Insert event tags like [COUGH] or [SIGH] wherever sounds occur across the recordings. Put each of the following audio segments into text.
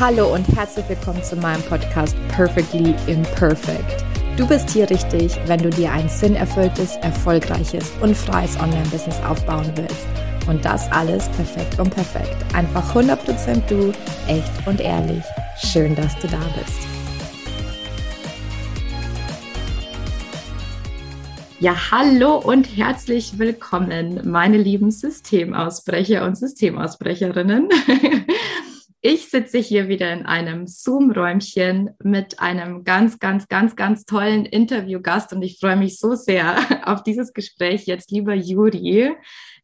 Hallo und herzlich willkommen zu meinem Podcast Perfectly Imperfect. Du bist hier richtig, wenn du dir ein sinnerfülltes, erfolgreiches und freies Online-Business aufbauen willst. Und das alles perfekt und perfekt. Einfach 100% du, echt und ehrlich. Schön, dass du da bist. Ja, hallo und herzlich willkommen, meine lieben Systemausbrecher und Systemausbrecherinnen. [LAUGHS] Ich sitze hier wieder in einem Zoom-Räumchen mit einem ganz, ganz, ganz, ganz tollen Interviewgast und ich freue mich so sehr [LAUGHS] auf dieses Gespräch jetzt, lieber Juri.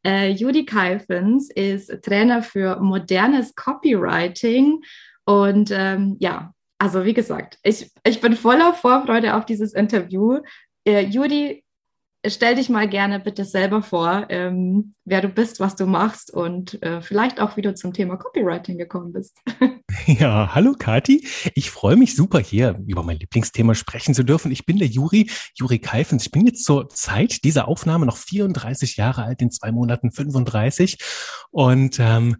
Äh, Juri Kalfens ist Trainer für modernes Copywriting und ähm, ja, also wie gesagt, ich, ich bin voller Vorfreude auf dieses Interview. Äh, Juri, stell dich mal gerne bitte selber vor, ähm, wer du bist, was du machst und äh, vielleicht auch, wie du zum Thema Copywriting gekommen bist. [LAUGHS] Ja, hallo Kati. Ich freue mich super hier über mein Lieblingsthema sprechen zu dürfen. Ich bin der Juri, Juri Keifens. Ich bin jetzt zur Zeit dieser Aufnahme noch 34 Jahre alt, in zwei Monaten 35 und ähm,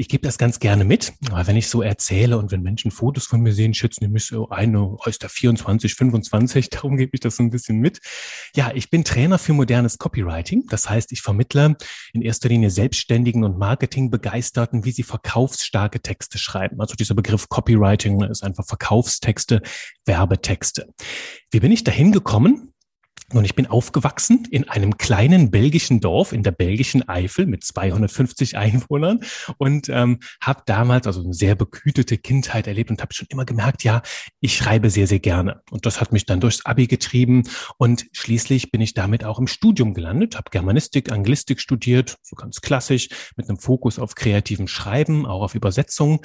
ich gebe das ganz gerne mit, aber wenn ich so erzähle und wenn Menschen Fotos von mir sehen, schätzen die mich so ein, aus der 24, 25, [LAUGHS] darum gebe ich das so ein bisschen mit. Ja, ich bin Trainer für modernes Copywriting. Das heißt, ich vermittle in erster Linie Selbstständigen und Marketingbegeisterten, wie sie verkaufsstarke Texte schreiben. Also dieser Begriff Copywriting ist einfach Verkaufstexte, Werbetexte. Wie bin ich dahin gekommen? Und ich bin aufgewachsen in einem kleinen belgischen Dorf in der belgischen Eifel mit 250 Einwohnern und ähm, habe damals also eine sehr bekütete Kindheit erlebt und habe schon immer gemerkt, ja, ich schreibe sehr, sehr gerne. Und das hat mich dann durchs Abi getrieben und schließlich bin ich damit auch im Studium gelandet, habe Germanistik, Anglistik studiert, so ganz klassisch, mit einem Fokus auf kreativen Schreiben, auch auf Übersetzung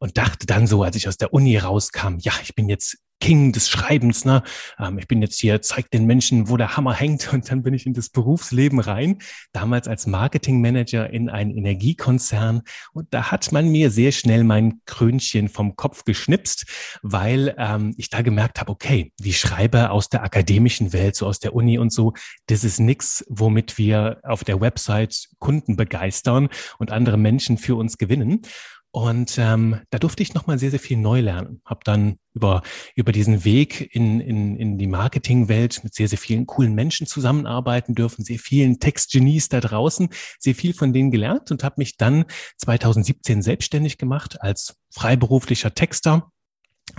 und dachte dann so, als ich aus der Uni rauskam, ja, ich bin jetzt King des Schreibens. Ne? Ähm, ich bin jetzt hier, zeig den Menschen, wo der Hammer hängt. [LAUGHS] Und dann bin ich in das Berufsleben rein, damals als Marketingmanager in einen Energiekonzern. Und da hat man mir sehr schnell mein Krönchen vom Kopf geschnipst, weil ähm, ich da gemerkt habe, okay, die Schreiber aus der akademischen Welt, so aus der Uni und so, das ist nix, womit wir auf der Website Kunden begeistern und andere Menschen für uns gewinnen. Und ähm, da durfte ich nochmal sehr, sehr viel neu lernen. Habe dann über, über diesen Weg in, in, in die Marketingwelt mit sehr, sehr vielen coolen Menschen zusammenarbeiten dürfen, sehr vielen Textgenies da draußen, sehr viel von denen gelernt und habe mich dann 2017 selbstständig gemacht als freiberuflicher Texter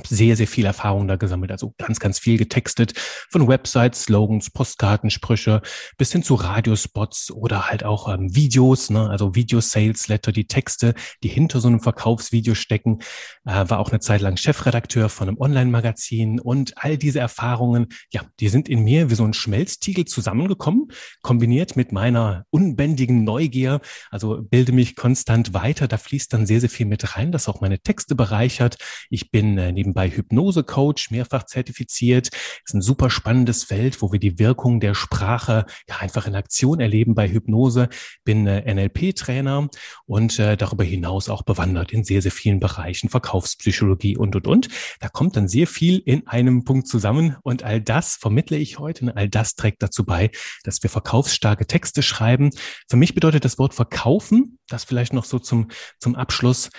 sehr, sehr viel Erfahrung da gesammelt, also ganz, ganz viel getextet, von Websites, Slogans, Postkarten, Sprüche bis hin zu Radiospots oder halt auch ähm, Videos, ne? also Video-Sales-Letter, die Texte, die hinter so einem Verkaufsvideo stecken, äh, war auch eine Zeit lang Chefredakteur von einem Online-Magazin und all diese Erfahrungen, ja, die sind in mir wie so ein Schmelztiegel zusammengekommen, kombiniert mit meiner unbändigen Neugier, also bilde mich konstant weiter, da fließt dann sehr, sehr viel mit rein, das auch meine Texte bereichert. Ich bin äh, nebenbei Hypnose-Coach, mehrfach zertifiziert. Ist ein super spannendes Feld, wo wir die Wirkung der Sprache ja einfach in Aktion erleben bei Hypnose. Bin äh, NLP-Trainer und äh, darüber hinaus auch bewandert in sehr, sehr vielen Bereichen, Verkaufspsychologie und, und, und. Da kommt dann sehr viel in einem Punkt zusammen und all das vermittle ich heute. Und all das trägt dazu bei, dass wir verkaufsstarke Texte schreiben. Für mich bedeutet das Wort verkaufen, das vielleicht noch so zum, zum Abschluss,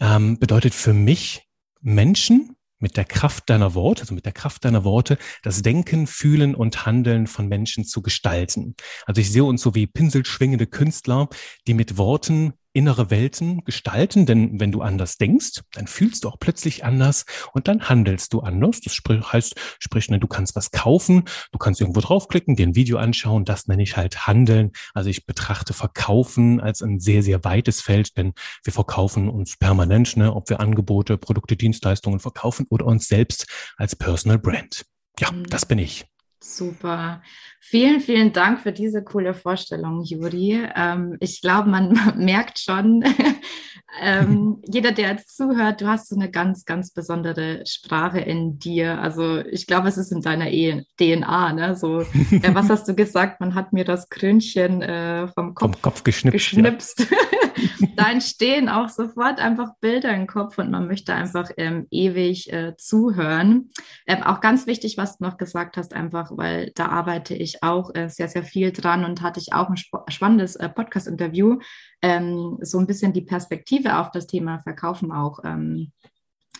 ähm, bedeutet für mich Menschen mit der Kraft deiner Worte, also mit der Kraft deiner Worte, das Denken, Fühlen und Handeln von Menschen zu gestalten. Also ich sehe uns so wie pinselschwingende Künstler, die mit Worten innere Welten gestalten, denn wenn du anders denkst, dann fühlst du auch plötzlich anders und dann handelst du anders. Das heißt, sprich, ne, du kannst was kaufen, du kannst irgendwo draufklicken, dir ein Video anschauen, das nenne ich halt Handeln. Also ich betrachte Verkaufen als ein sehr, sehr weites Feld, denn wir verkaufen uns permanent, ne, ob wir Angebote, Produkte, Dienstleistungen verkaufen oder uns selbst als Personal Brand. Ja, mhm. das bin ich. Super. Vielen, vielen Dank für diese coole Vorstellung, Juri. Ähm, ich glaube, man [LAUGHS] merkt schon, [LAUGHS] ähm, jeder, der jetzt zuhört, du hast so eine ganz, ganz besondere Sprache in dir. Also ich glaube, es ist in deiner e DNA. Ne? So, [LAUGHS] äh, was hast du gesagt? Man hat mir das Krönchen äh, vom Kopf, vom Kopf geschnipst. geschnipst. Ja. [LAUGHS] da entstehen auch sofort einfach Bilder im Kopf und man möchte einfach ähm, ewig äh, zuhören. Ähm, auch ganz wichtig, was du noch gesagt hast, einfach, weil da arbeite ich auch äh, sehr, sehr viel dran und hatte ich auch ein spannendes äh, Podcast-Interview, ähm, so ein bisschen die Perspektive auf das Thema Verkaufen auch ähm,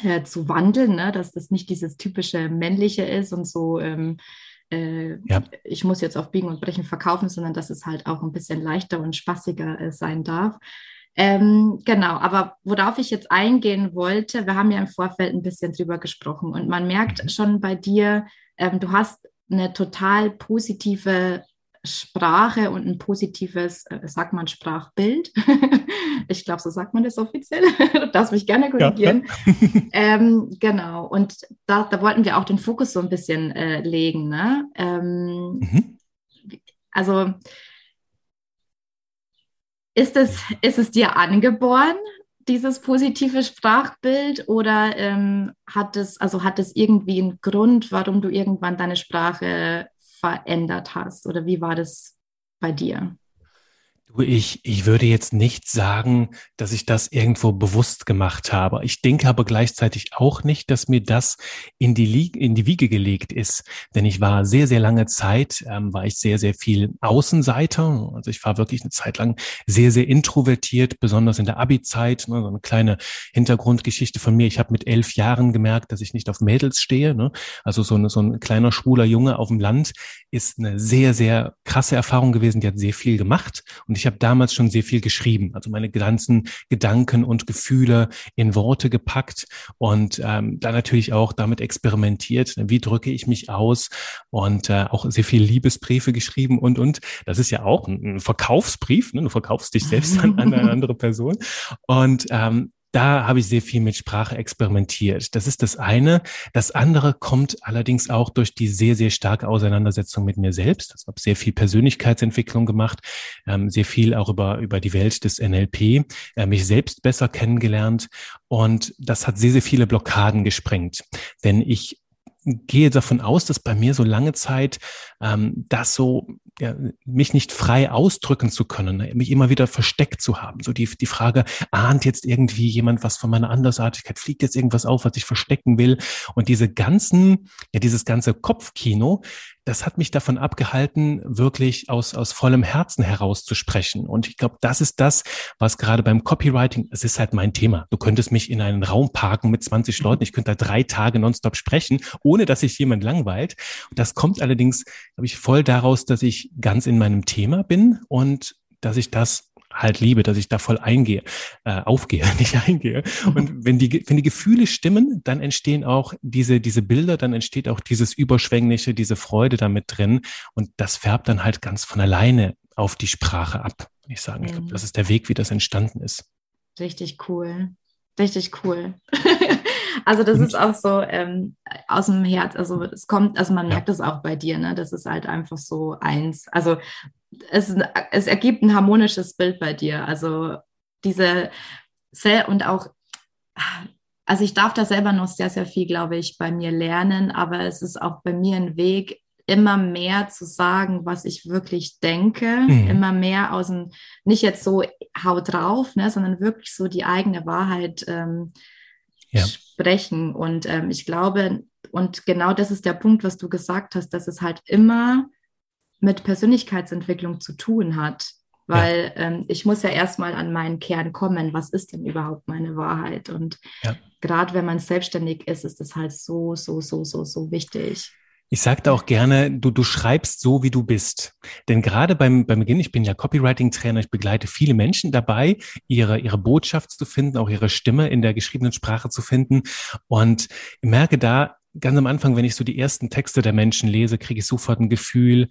äh, zu wandeln, ne? dass das nicht dieses typische männliche ist und so, ähm, äh, ja. ich muss jetzt auf Biegen und Brechen verkaufen, sondern dass es halt auch ein bisschen leichter und spaßiger äh, sein darf. Ähm, genau, aber worauf ich jetzt eingehen wollte, wir haben ja im Vorfeld ein bisschen drüber gesprochen und man merkt mhm. schon bei dir, ähm, du hast eine total positive Sprache und ein positives, äh, sagt man Sprachbild. [LAUGHS] ich glaube, so sagt man das offiziell. du [LAUGHS] darfst mich gerne korrigieren. Ja, ja. [LAUGHS] ähm, genau, und da, da, wollten wir auch den Fokus so ein bisschen äh, legen. Ne? Ähm, mhm. Also ist es, ist es dir angeboren, dieses positive Sprachbild, oder ähm, hat es, also hat es irgendwie einen Grund, warum du irgendwann deine Sprache verändert hast? Oder wie war das bei dir? Ich, ich würde jetzt nicht sagen, dass ich das irgendwo bewusst gemacht habe. Ich denke aber gleichzeitig auch nicht, dass mir das in die, in die Wiege gelegt ist. Denn ich war sehr, sehr lange Zeit, ähm, war ich sehr, sehr viel Außenseiter. Also ich war wirklich eine Zeit lang sehr, sehr introvertiert, besonders in der Abi-Zeit. Ne, so eine kleine Hintergrundgeschichte von mir. Ich habe mit elf Jahren gemerkt, dass ich nicht auf Mädels stehe. Ne? Also so, eine, so ein kleiner schwuler Junge auf dem Land ist eine sehr, sehr krasse Erfahrung gewesen. Die hat sehr viel gemacht. Und ich habe damals schon sehr viel geschrieben, also meine ganzen Gedanken und Gefühle in Worte gepackt und ähm, dann natürlich auch damit experimentiert, ne, wie drücke ich mich aus und äh, auch sehr viel Liebesbriefe geschrieben und und das ist ja auch ein, Verkaufsbrief, ne? du verkaufst dich selbst an, an [LAUGHS] eine andere Person und ähm, da habe ich sehr viel mit Sprache experimentiert. Das ist das eine. Das andere kommt allerdings auch durch die sehr, sehr starke Auseinandersetzung mit mir selbst. Ich habe sehr viel Persönlichkeitsentwicklung gemacht, ähm, sehr viel auch über, über die Welt des NLP, äh, mich selbst besser kennengelernt. Und das hat sehr, sehr viele Blockaden gesprengt. Denn ich gehe davon aus, dass bei mir so lange Zeit ähm, das so ja, mich nicht frei ausdrücken zu können, ne, mich immer wieder versteckt zu haben. So die, die Frage, ahnt jetzt irgendwie jemand was von meiner Andersartigkeit, fliegt jetzt irgendwas auf, was ich verstecken will? Und diese ganzen, ja, dieses ganze Kopfkino, das hat mich davon abgehalten, wirklich aus, aus vollem Herzen heraus zu sprechen. Und ich glaube, das ist das, was gerade beim Copywriting, es ist halt mein Thema. Du könntest mich in einen Raum parken mit 20 mhm. Leuten. Ich könnte da drei Tage nonstop sprechen, ohne dass sich jemand langweilt. Und das kommt allerdings, glaube ich, voll daraus, dass ich ganz in meinem Thema bin und dass ich das halt liebe, dass ich da voll eingehe, äh, aufgehe, [LAUGHS] nicht eingehe. Und [LAUGHS] wenn die, wenn die Gefühle stimmen, dann entstehen auch diese, diese Bilder, dann entsteht auch dieses Überschwängliche, diese Freude damit drin. Und das färbt dann halt ganz von alleine auf die Sprache ab. Ich sagen, ich glaube, mhm. das ist der Weg, wie das entstanden ist. Richtig cool. Richtig cool. [LAUGHS] also das ist auch so ähm, aus dem Herz. Also es kommt, also man merkt es auch bei dir, ne? Das ist halt einfach so eins. Also es, es ergibt ein harmonisches Bild bei dir. Also diese und auch, also ich darf da selber noch sehr, sehr viel, glaube ich, bei mir lernen, aber es ist auch bei mir ein Weg, immer mehr zu sagen, was ich wirklich denke, mhm. immer mehr aus dem, nicht jetzt so haut drauf, ne, sondern wirklich so die eigene Wahrheit ähm, ja. sprechen. Und ähm, ich glaube, und genau das ist der Punkt, was du gesagt hast, dass es halt immer mit Persönlichkeitsentwicklung zu tun hat. Weil ja. ähm, ich muss ja erstmal an meinen Kern kommen. Was ist denn überhaupt meine Wahrheit? Und ja. gerade wenn man selbstständig ist, ist das halt so, so, so, so, so wichtig. Ich sagte auch gerne, du, du schreibst so, wie du bist. Denn gerade beim, beim Beginn, ich bin ja Copywriting-Trainer, ich begleite viele Menschen dabei, ihre, ihre Botschaft zu finden, auch ihre Stimme in der geschriebenen Sprache zu finden. Und ich merke da, ganz am Anfang, wenn ich so die ersten Texte der Menschen lese, kriege ich sofort ein Gefühl,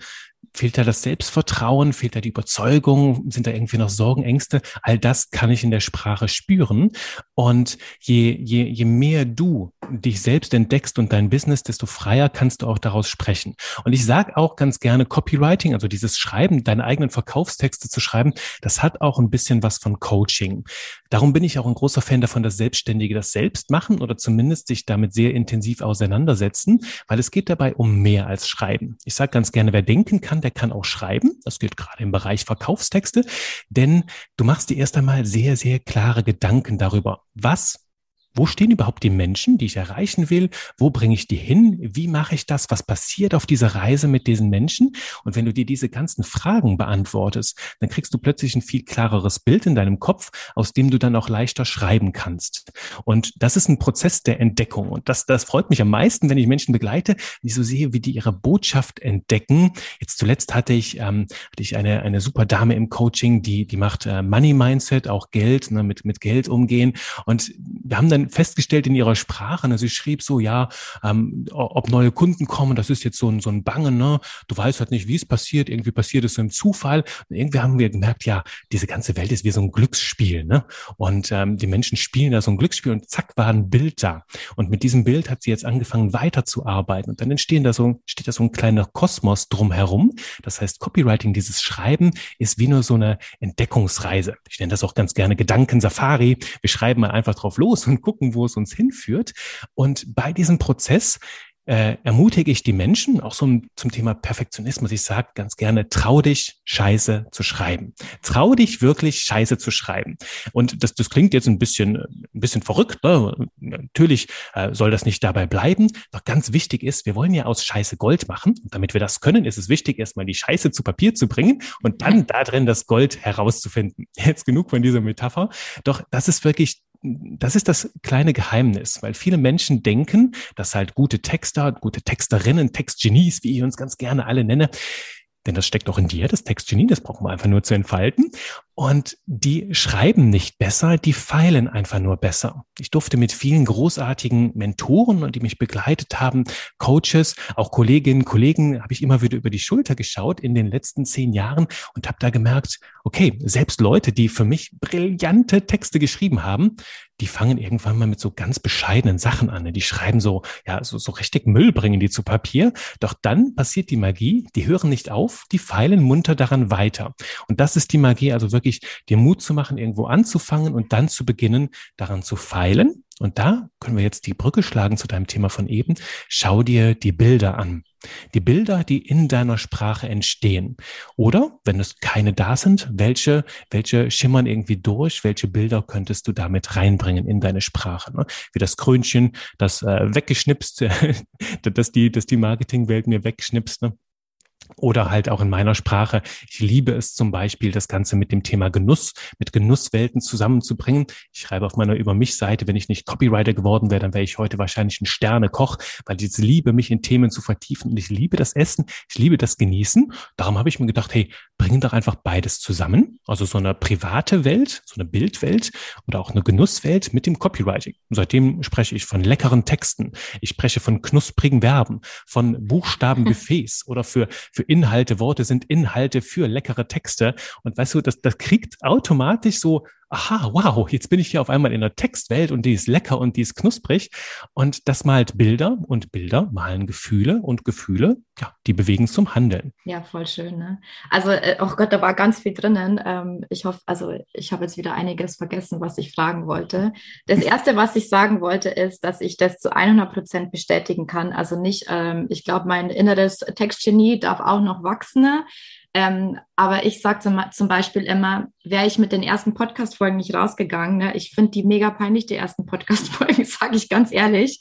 Fehlt da das Selbstvertrauen? Fehlt da die Überzeugung? Sind da irgendwie noch Sorgen, Ängste? All das kann ich in der Sprache spüren. Und je, je, je mehr du dich selbst entdeckst und dein Business, desto freier kannst du auch daraus sprechen. Und ich sage auch ganz gerne Copywriting, also dieses Schreiben, deine eigenen Verkaufstexte zu schreiben, das hat auch ein bisschen was von Coaching. Darum bin ich auch ein großer Fan davon, dass Selbstständige das selbst machen oder zumindest sich damit sehr intensiv auseinandersetzen, weil es geht dabei um mehr als Schreiben. Ich sage ganz gerne, wer denken kann, der kann auch schreiben. Das gilt gerade im Bereich Verkaufstexte, denn du machst dir erst einmal sehr, sehr klare Gedanken darüber, was wo stehen überhaupt die Menschen, die ich erreichen will? Wo bringe ich die hin? Wie mache ich das? Was passiert auf dieser Reise mit diesen Menschen? Und wenn du dir diese ganzen Fragen beantwortest, dann kriegst du plötzlich ein viel klareres Bild in deinem Kopf, aus dem du dann auch leichter schreiben kannst. Und das ist ein Prozess der Entdeckung. Und das, das freut mich am meisten, wenn ich Menschen begleite, wenn so sehe, wie die ihre Botschaft entdecken. Jetzt zuletzt hatte ich, ähm, hatte ich eine, eine super Dame im Coaching, die, die macht äh, Money Mindset, auch Geld, ne, mit, mit Geld umgehen. Und wir haben dann festgestellt in ihrer Sprache, ne, sie schrieb so, ja, ähm, ob neue Kunden kommen, das ist jetzt so ein, so ein Bangen, ne? Du weißt halt nicht, wie es passiert, irgendwie passiert es so im Zufall. Und irgendwie haben wir gemerkt, ja, diese ganze Welt ist wie so ein Glücksspiel, ne? Und ähm, die Menschen spielen da so ein Glücksspiel und zack, war ein Bild da. Und mit diesem Bild hat sie jetzt angefangen weiterzuarbeiten. Und dann entstehen da so, steht da so ein kleiner Kosmos drumherum. Das heißt, Copywriting, dieses Schreiben, ist wie nur so eine Entdeckungsreise. Ich nenne das auch ganz gerne Gedankensafari. Wir schreiben mal einfach drauf los und gucken, wo es uns hinführt. Und bei diesem Prozess äh, ermutige ich die Menschen, auch so zum Thema Perfektionismus. Ich sage ganz gerne, trau dich, Scheiße zu schreiben. Trau dich wirklich, Scheiße zu schreiben. Und das, das klingt jetzt ein bisschen, ein bisschen verrückt. Ne? Natürlich äh, soll das nicht dabei bleiben. Doch ganz wichtig ist, wir wollen ja aus Scheiße Gold machen. Und damit wir das können, ist es wichtig, erstmal die Scheiße zu Papier zu bringen und dann da drin das Gold herauszufinden. [LAUGHS] Jetzt genug von dieser Metapher. Doch das ist wirklich das ist das kleine Geheimnis, weil viele Menschen denken, dass halt gute Texter, gute Texterinnen, Textgenies, wie ich uns ganz gerne alle nenne, denn das steckt auch in dir, das Textgenie, das brauchen wir einfach nur zu entfalten. Und die schreiben nicht besser, die feilen einfach nur besser. Ich durfte mit vielen großartigen Mentoren die mich begleitet haben, Coaches, auch Kolleginnen, Kollegen, habe ich immer wieder über die Schulter geschaut in den letzten zehn Jahren und habe da gemerkt, okay, selbst Leute, die für mich brillante Texte geschrieben haben, die fangen irgendwann mal mit so ganz bescheidenen Sachen an. Die schreiben so, ja, so, so richtig Müll bringen die zu Papier. Doch dann passiert die Magie, die hören nicht auf, die feilen munter daran weiter. Und das ist die Magie, also wirklich dir Mut zu machen, irgendwo anzufangen und dann zu beginnen, daran zu feilen. Und da können wir jetzt die Brücke schlagen zu deinem Thema von eben. Schau dir die Bilder an. Die Bilder, die in deiner Sprache entstehen. Oder, wenn es keine da sind, welche, welche schimmern irgendwie durch? Welche Bilder könntest du damit reinbringen in deine Sprache? Ne? Wie das Krönchen, das äh, weggeschnipst, [LAUGHS] dass die, dass die Marketingwelt mir wegschnipst. Ne? Oder halt auch in meiner Sprache. Ich liebe es zum Beispiel, das Ganze mit dem Thema Genuss, mit Genusswelten zusammenzubringen. Ich schreibe auf meiner Über mich Seite, wenn ich nicht Copywriter geworden wäre, dann wäre ich heute wahrscheinlich ein Sternekoch, weil ich liebe, mich in Themen zu vertiefen und ich liebe das Essen, ich liebe das Genießen. Darum habe ich mir gedacht, hey, bringen doch einfach beides zusammen. Also so eine private Welt, so eine Bildwelt oder auch eine Genusswelt mit dem Copywriting. Und seitdem spreche ich von leckeren Texten. Ich spreche von knusprigen Verben, von Buchstabenbuffets [LAUGHS] oder für, für Inhalte. Worte sind Inhalte für leckere Texte. Und weißt du, das, das kriegt automatisch so aha, wow, jetzt bin ich hier auf einmal in der Textwelt und die ist lecker und die ist knusprig. Und das malt Bilder und Bilder malen Gefühle und Gefühle, ja, die bewegen zum Handeln. Ja, voll schön. Ne? Also, äh, oh Gott, da war ganz viel drinnen. Ähm, ich hoffe, also ich habe jetzt wieder einiges vergessen, was ich fragen wollte. Das [LAUGHS] Erste, was ich sagen wollte, ist, dass ich das zu 100 Prozent bestätigen kann. Also nicht, ähm, ich glaube, mein inneres Textgenie darf auch noch wachsen. Ähm, aber ich sage zum, zum, Beispiel immer, wäre ich mit den ersten Podcast-Folgen nicht rausgegangen, ne? ich finde die mega peinlich, die ersten Podcast-Folgen, [LAUGHS] sage ich ganz ehrlich.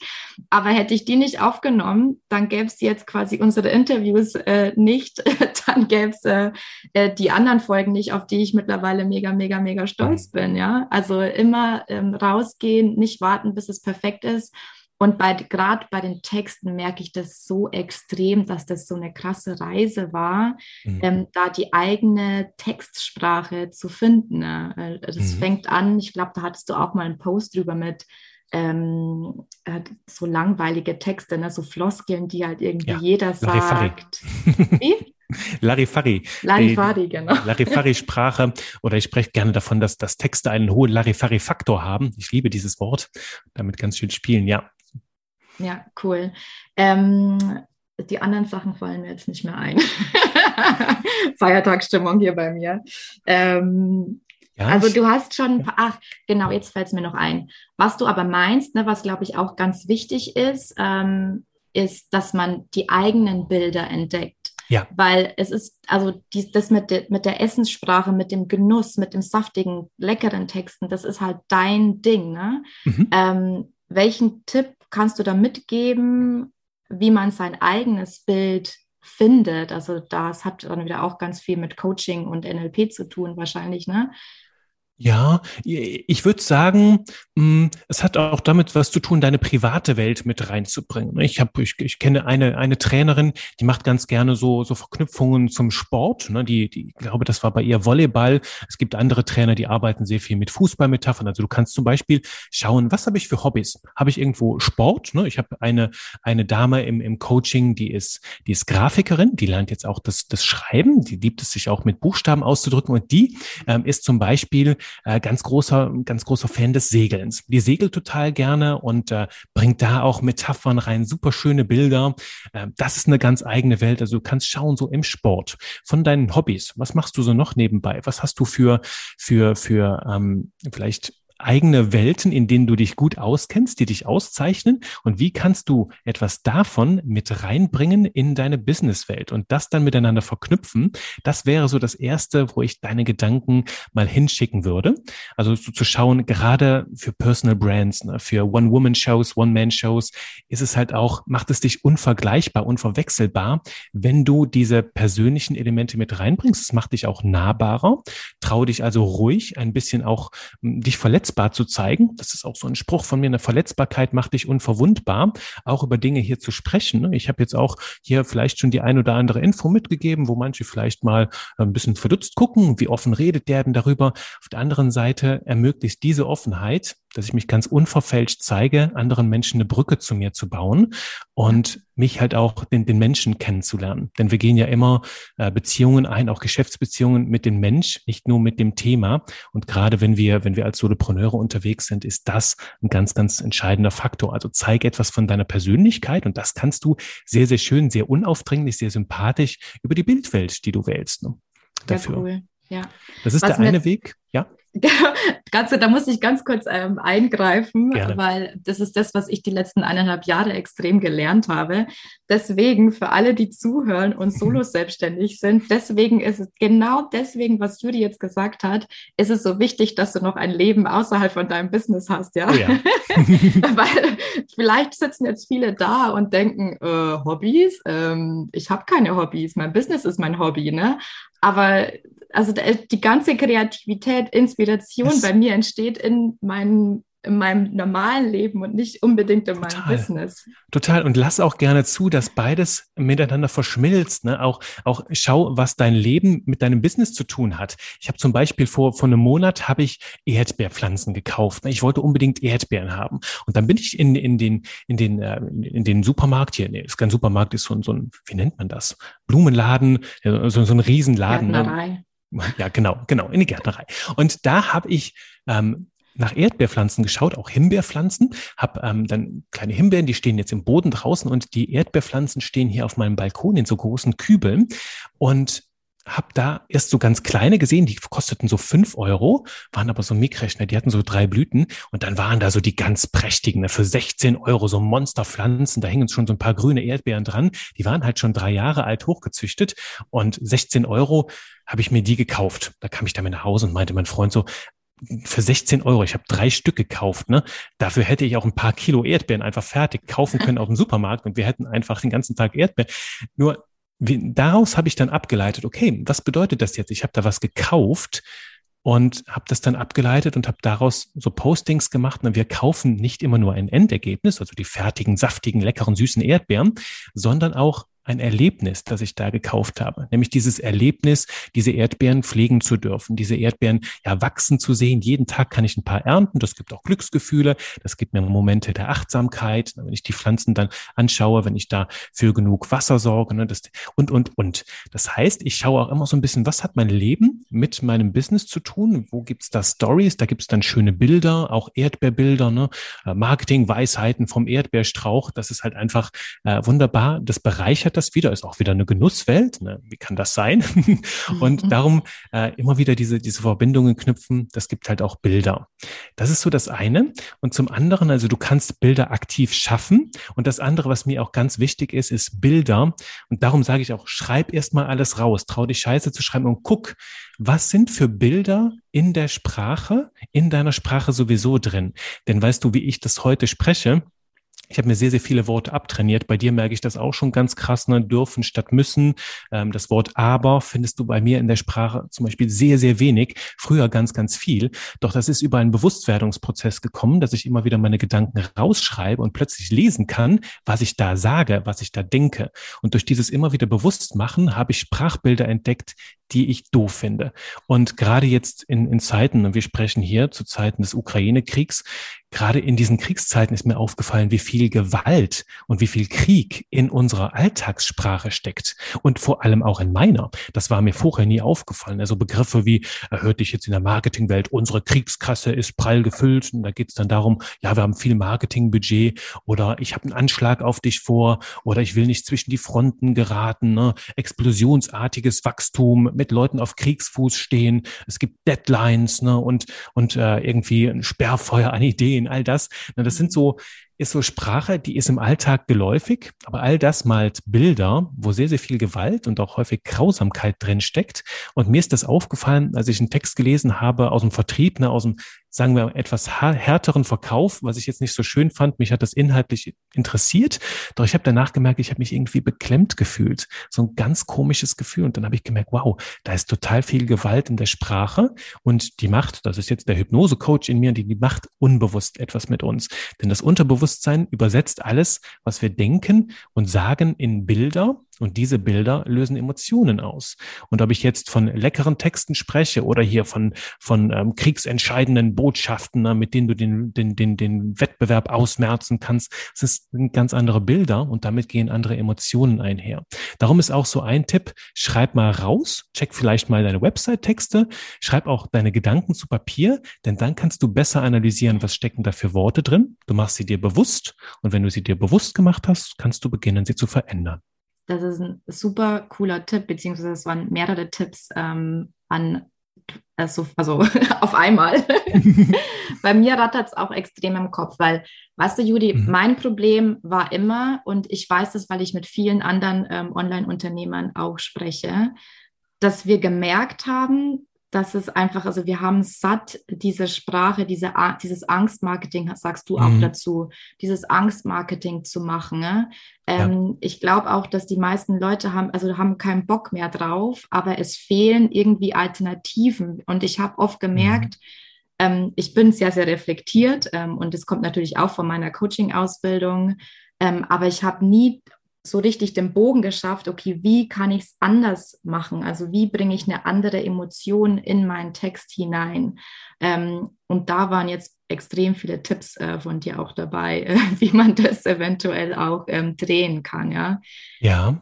Aber hätte ich die nicht aufgenommen, dann gäbe es jetzt quasi unsere Interviews äh, nicht, [LAUGHS] dann gäbe es äh, äh, die anderen Folgen nicht, auf die ich mittlerweile mega, mega, mega stolz bin. Ja, also immer ähm, rausgehen, nicht warten, bis es perfekt ist. Und bei, gerade bei den Texten merke ich das so extrem, dass das so eine krasse Reise war, mhm. ähm, da die eigene Textsprache zu finden. Ne? Das mhm. fängt an, ich glaube, da hattest du auch mal einen Post drüber mit ähm, äh, so langweilige Texte, ne? so Floskeln, die halt irgendwie ja. jeder sagt. [LAUGHS] Wie? Larifari. Larifari, genau. Larifari-Sprache. Oder ich spreche gerne davon, dass, dass Texte einen hohen Larifari-Faktor haben. Ich liebe dieses Wort. Damit ganz schön spielen, ja. Ja, cool. Ähm, die anderen Sachen fallen mir jetzt nicht mehr ein. [LAUGHS] Feiertagsstimmung hier bei mir. Ähm, ja, also du hast schon, ach genau, jetzt fällt es mir noch ein. Was du aber meinst, ne, was glaube ich auch ganz wichtig ist, ähm, ist, dass man die eigenen Bilder entdeckt. Ja. Weil es ist, also die, das mit, de, mit der Essenssprache, mit dem Genuss, mit dem saftigen, leckeren Texten, das ist halt dein Ding. Ne? Mhm. Ähm, welchen Tipp kannst du da mitgeben, wie man sein eigenes Bild findet? Also das hat dann wieder auch ganz viel mit Coaching und NLP zu tun wahrscheinlich, ne? Ja, ich würde sagen, mm, es hat auch damit was zu tun, deine private Welt mit reinzubringen. Ich habe, ich, ich kenne eine eine Trainerin, die macht ganz gerne so so Verknüpfungen zum Sport. Ne? Die, die, ich glaube, das war bei ihr Volleyball. Es gibt andere Trainer, die arbeiten sehr viel mit Fußballmetaphern. Also du kannst zum Beispiel schauen, was habe ich für Hobbys? Habe ich irgendwo Sport? Ne? Ich habe eine eine Dame im im Coaching, die ist die ist Grafikerin, die lernt jetzt auch das das Schreiben. Die liebt es sich auch mit Buchstaben auszudrücken und die ähm, ist zum Beispiel äh, ganz großer, ganz großer Fan des Segelns. Die segelt total gerne und äh, bringt da auch Metaphern rein, super schöne Bilder. Äh, das ist eine ganz eigene Welt. Also du kannst schauen, so im Sport, von deinen Hobbys. Was machst du so noch nebenbei? Was hast du für, für, für ähm, vielleicht eigene Welten, in denen du dich gut auskennst, die dich auszeichnen? Und wie kannst du etwas davon mit reinbringen in deine Businesswelt und das dann miteinander verknüpfen? Das wäre so das Erste, wo ich deine Gedanken mal hinschicken würde. Also so zu schauen, gerade für Personal Brands, ne, für One-Woman-Shows, One-Man-Shows, ist es halt auch, macht es dich unvergleichbar, unverwechselbar, wenn du diese persönlichen Elemente mit reinbringst. Es macht dich auch nahbarer. Trau dich also ruhig, ein bisschen auch hm, dich verletzen verletzbar zu zeigen. Das ist auch so ein Spruch von mir. Eine Verletzbarkeit macht dich unverwundbar, auch über Dinge hier zu sprechen. Ich habe jetzt auch hier vielleicht schon die ein oder andere Info mitgegeben, wo manche vielleicht mal ein bisschen verdutzt gucken, wie offen redet der denn darüber. Auf der anderen Seite ermöglicht diese Offenheit, dass ich mich ganz unverfälscht zeige, anderen Menschen eine Brücke zu mir zu bauen und mich halt auch den, den Menschen kennenzulernen. Denn wir gehen ja immer äh, Beziehungen ein, auch Geschäftsbeziehungen mit dem Mensch, nicht nur mit dem Thema. Und gerade wenn wir, wenn wir als Solopreneure unterwegs sind, ist das ein ganz, ganz entscheidender Faktor. Also zeige etwas von deiner Persönlichkeit und das kannst du sehr, sehr schön, sehr unaufdringlich, sehr sympathisch über die Bildwelt, die du wählst. Ne? Dafür. Ja, cool. Ja. Das ist Was der eine Weg, ja. [LAUGHS] Ganze, da muss ich ganz kurz ähm, eingreifen, Gerne. weil das ist das, was ich die letzten eineinhalb Jahre extrem gelernt habe. Deswegen für alle, die zuhören und [LAUGHS] solo selbstständig sind, deswegen ist es genau deswegen, was Judy jetzt gesagt hat, ist es so wichtig, dass du noch ein Leben außerhalb von deinem Business hast, ja. Oh ja. [LAUGHS] weil vielleicht sitzen jetzt viele da und denken, äh, Hobbys, ähm, ich habe keine Hobbys, mein Business ist mein Hobby, ne? Aber also die ganze Kreativität, Inspiration das bei mir entsteht in meinen in meinem normalen Leben und nicht unbedingt in Total. meinem Business. Total. Und lass auch gerne zu, dass beides miteinander verschmilzt. Ne? Auch, auch schau, was dein Leben mit deinem Business zu tun hat. Ich habe zum Beispiel vor, vor einem Monat habe ich Erdbeerpflanzen gekauft. Ich wollte unbedingt Erdbeeren haben. Und dann bin ich in, in den, in den, äh, in den Supermarkt hier. Nee, ist kein Supermarkt, ist so, so ein, wie nennt man das? Blumenladen, so, so ein Riesenladen. Ne? Ja, genau, genau, in die Gärtnerei. Und da habe ich ähm, nach Erdbeerpflanzen geschaut, auch Himbeerpflanzen. Hab ähm, dann kleine Himbeeren, die stehen jetzt im Boden draußen und die Erdbeerpflanzen stehen hier auf meinem Balkon in so großen Kübeln. Und habe da erst so ganz kleine gesehen, die kosteten so fünf Euro, waren aber so Mikrechner, die hatten so drei Blüten und dann waren da so die ganz prächtigen, ne, für 16 Euro so Monsterpflanzen, da hingen schon so ein paar grüne Erdbeeren dran, die waren halt schon drei Jahre alt hochgezüchtet und 16 Euro habe ich mir die gekauft. Da kam ich damit nach Hause und meinte mein Freund so, für 16 Euro, ich habe drei Stück gekauft, ne? Dafür hätte ich auch ein paar Kilo Erdbeeren einfach fertig kaufen können auf dem Supermarkt und wir hätten einfach den ganzen Tag Erdbeeren. Nur wie, daraus habe ich dann abgeleitet, okay, was bedeutet das jetzt? Ich habe da was gekauft und habe das dann abgeleitet und habe daraus so Postings gemacht. Und wir kaufen nicht immer nur ein Endergebnis, also die fertigen, saftigen, leckeren, süßen Erdbeeren, sondern auch ein Erlebnis, das ich da gekauft habe. Nämlich dieses Erlebnis, diese Erdbeeren pflegen zu dürfen, diese Erdbeeren ja wachsen zu sehen. Jeden Tag kann ich ein paar ernten. Das gibt auch Glücksgefühle. Das gibt mir Momente der Achtsamkeit, wenn ich die Pflanzen dann anschaue, wenn ich da für genug Wasser sorge ne, das, und, und, und. Das heißt, ich schaue auch immer so ein bisschen, was hat mein Leben mit meinem Business zu tun? Wo gibt's da Stories? Da gibt's dann schöne Bilder, auch Erdbeerbilder, ne? Marketing, Weisheiten vom Erdbeerstrauch. Das ist halt einfach äh, wunderbar. Das bereichert das wieder, ist auch wieder eine Genusswelt. Ne? Wie kann das sein? [LAUGHS] und mhm. darum äh, immer wieder diese, diese Verbindungen knüpfen. Das gibt halt auch Bilder. Das ist so das eine. Und zum anderen, also du kannst Bilder aktiv schaffen. Und das andere, was mir auch ganz wichtig ist, ist Bilder. Und darum sage ich auch, schreib erstmal alles raus. Trau dich Scheiße zu schreiben und guck, was sind für Bilder in der Sprache, in deiner Sprache sowieso drin? Denn weißt du, wie ich das heute spreche? Ich habe mir sehr, sehr viele Worte abtrainiert. Bei dir merke ich das auch schon ganz krass, ne? dürfen statt müssen. Ähm, das Wort aber findest du bei mir in der Sprache zum Beispiel sehr, sehr wenig. Früher ganz, ganz viel. Doch das ist über einen Bewusstwerdungsprozess gekommen, dass ich immer wieder meine Gedanken rausschreibe und plötzlich lesen kann, was ich da sage, was ich da denke. Und durch dieses immer wieder Bewusstmachen habe ich Sprachbilder entdeckt, die ich doof finde. Und gerade jetzt in, in Zeiten, und wir sprechen hier zu Zeiten des Ukraine-Kriegs, gerade in diesen Kriegszeiten ist mir aufgefallen, wie viel Gewalt und wie viel Krieg in unserer Alltagssprache steckt und vor allem auch in meiner. Das war mir vorher nie aufgefallen. Also Begriffe wie, hörte ich jetzt in der Marketingwelt, unsere Kriegskasse ist prall gefüllt und da geht es dann darum, ja, wir haben viel Marketingbudget oder ich habe einen Anschlag auf dich vor oder ich will nicht zwischen die Fronten geraten, ne? explosionsartiges Wachstum mit Leuten auf Kriegsfuß stehen. Es gibt Deadlines ne? und, und äh, irgendwie ein Sperrfeuer an Ideen, all das. Na, das sind so ist so Sprache, die ist im Alltag geläufig, aber all das malt Bilder, wo sehr, sehr viel Gewalt und auch häufig Grausamkeit drin steckt. Und mir ist das aufgefallen, als ich einen Text gelesen habe aus dem Vertrieb, ne, aus dem, sagen wir, etwas härteren Verkauf, was ich jetzt nicht so schön fand. Mich hat das inhaltlich interessiert, doch ich habe danach gemerkt, ich habe mich irgendwie beklemmt gefühlt. So ein ganz komisches Gefühl. Und dann habe ich gemerkt, wow, da ist total viel Gewalt in der Sprache und die macht, das ist jetzt der Hypnose-Coach in mir, die, die macht unbewusst etwas mit uns. Denn das Unterbewusstsein Unterbewusstsein übersetzt alles, was wir denken und sagen in Bilder und diese Bilder lösen Emotionen aus. Und ob ich jetzt von leckeren Texten spreche oder hier von, von ähm, kriegsentscheidenden Botschaften, ne, mit denen du den, den, den, den Wettbewerb ausmerzen kannst, das sind ganz andere Bilder und damit gehen andere Emotionen einher. Darum ist auch so ein Tipp, schreib mal raus, check vielleicht mal deine Website-Texte, schreib auch deine Gedanken zu Papier, denn dann kannst du besser analysieren, was stecken da für Worte drin. Du machst sie dir bewusst und wenn du sie dir bewusst gemacht hast, kannst du beginnen, sie zu verändern. Das ist ein super cooler Tipp, beziehungsweise es waren mehrere Tipps ähm, an, also, also [LAUGHS] auf einmal. [LAUGHS] Bei mir rattert es auch extrem im Kopf, weil, weißt du, Judy, mhm. mein Problem war immer, und ich weiß das, weil ich mit vielen anderen ähm, Online-Unternehmern auch spreche, dass wir gemerkt haben, dass es einfach, also wir haben satt, diese Sprache, diese, dieses Angstmarketing, sagst du auch mhm. dazu, dieses Angstmarketing zu machen. Ne? Ähm, ja. Ich glaube auch, dass die meisten Leute haben, also haben keinen Bock mehr drauf, aber es fehlen irgendwie Alternativen. Und ich habe oft gemerkt, mhm. ähm, ich bin sehr, sehr reflektiert ähm, und es kommt natürlich auch von meiner Coaching-Ausbildung, ähm, aber ich habe nie so richtig den Bogen geschafft, okay, wie kann ich es anders machen? Also wie bringe ich eine andere Emotion in meinen Text hinein? Ähm, und da waren jetzt extrem viele Tipps äh, von dir auch dabei, äh, [LAUGHS] wie man das eventuell auch ähm, drehen kann, ja. Ja.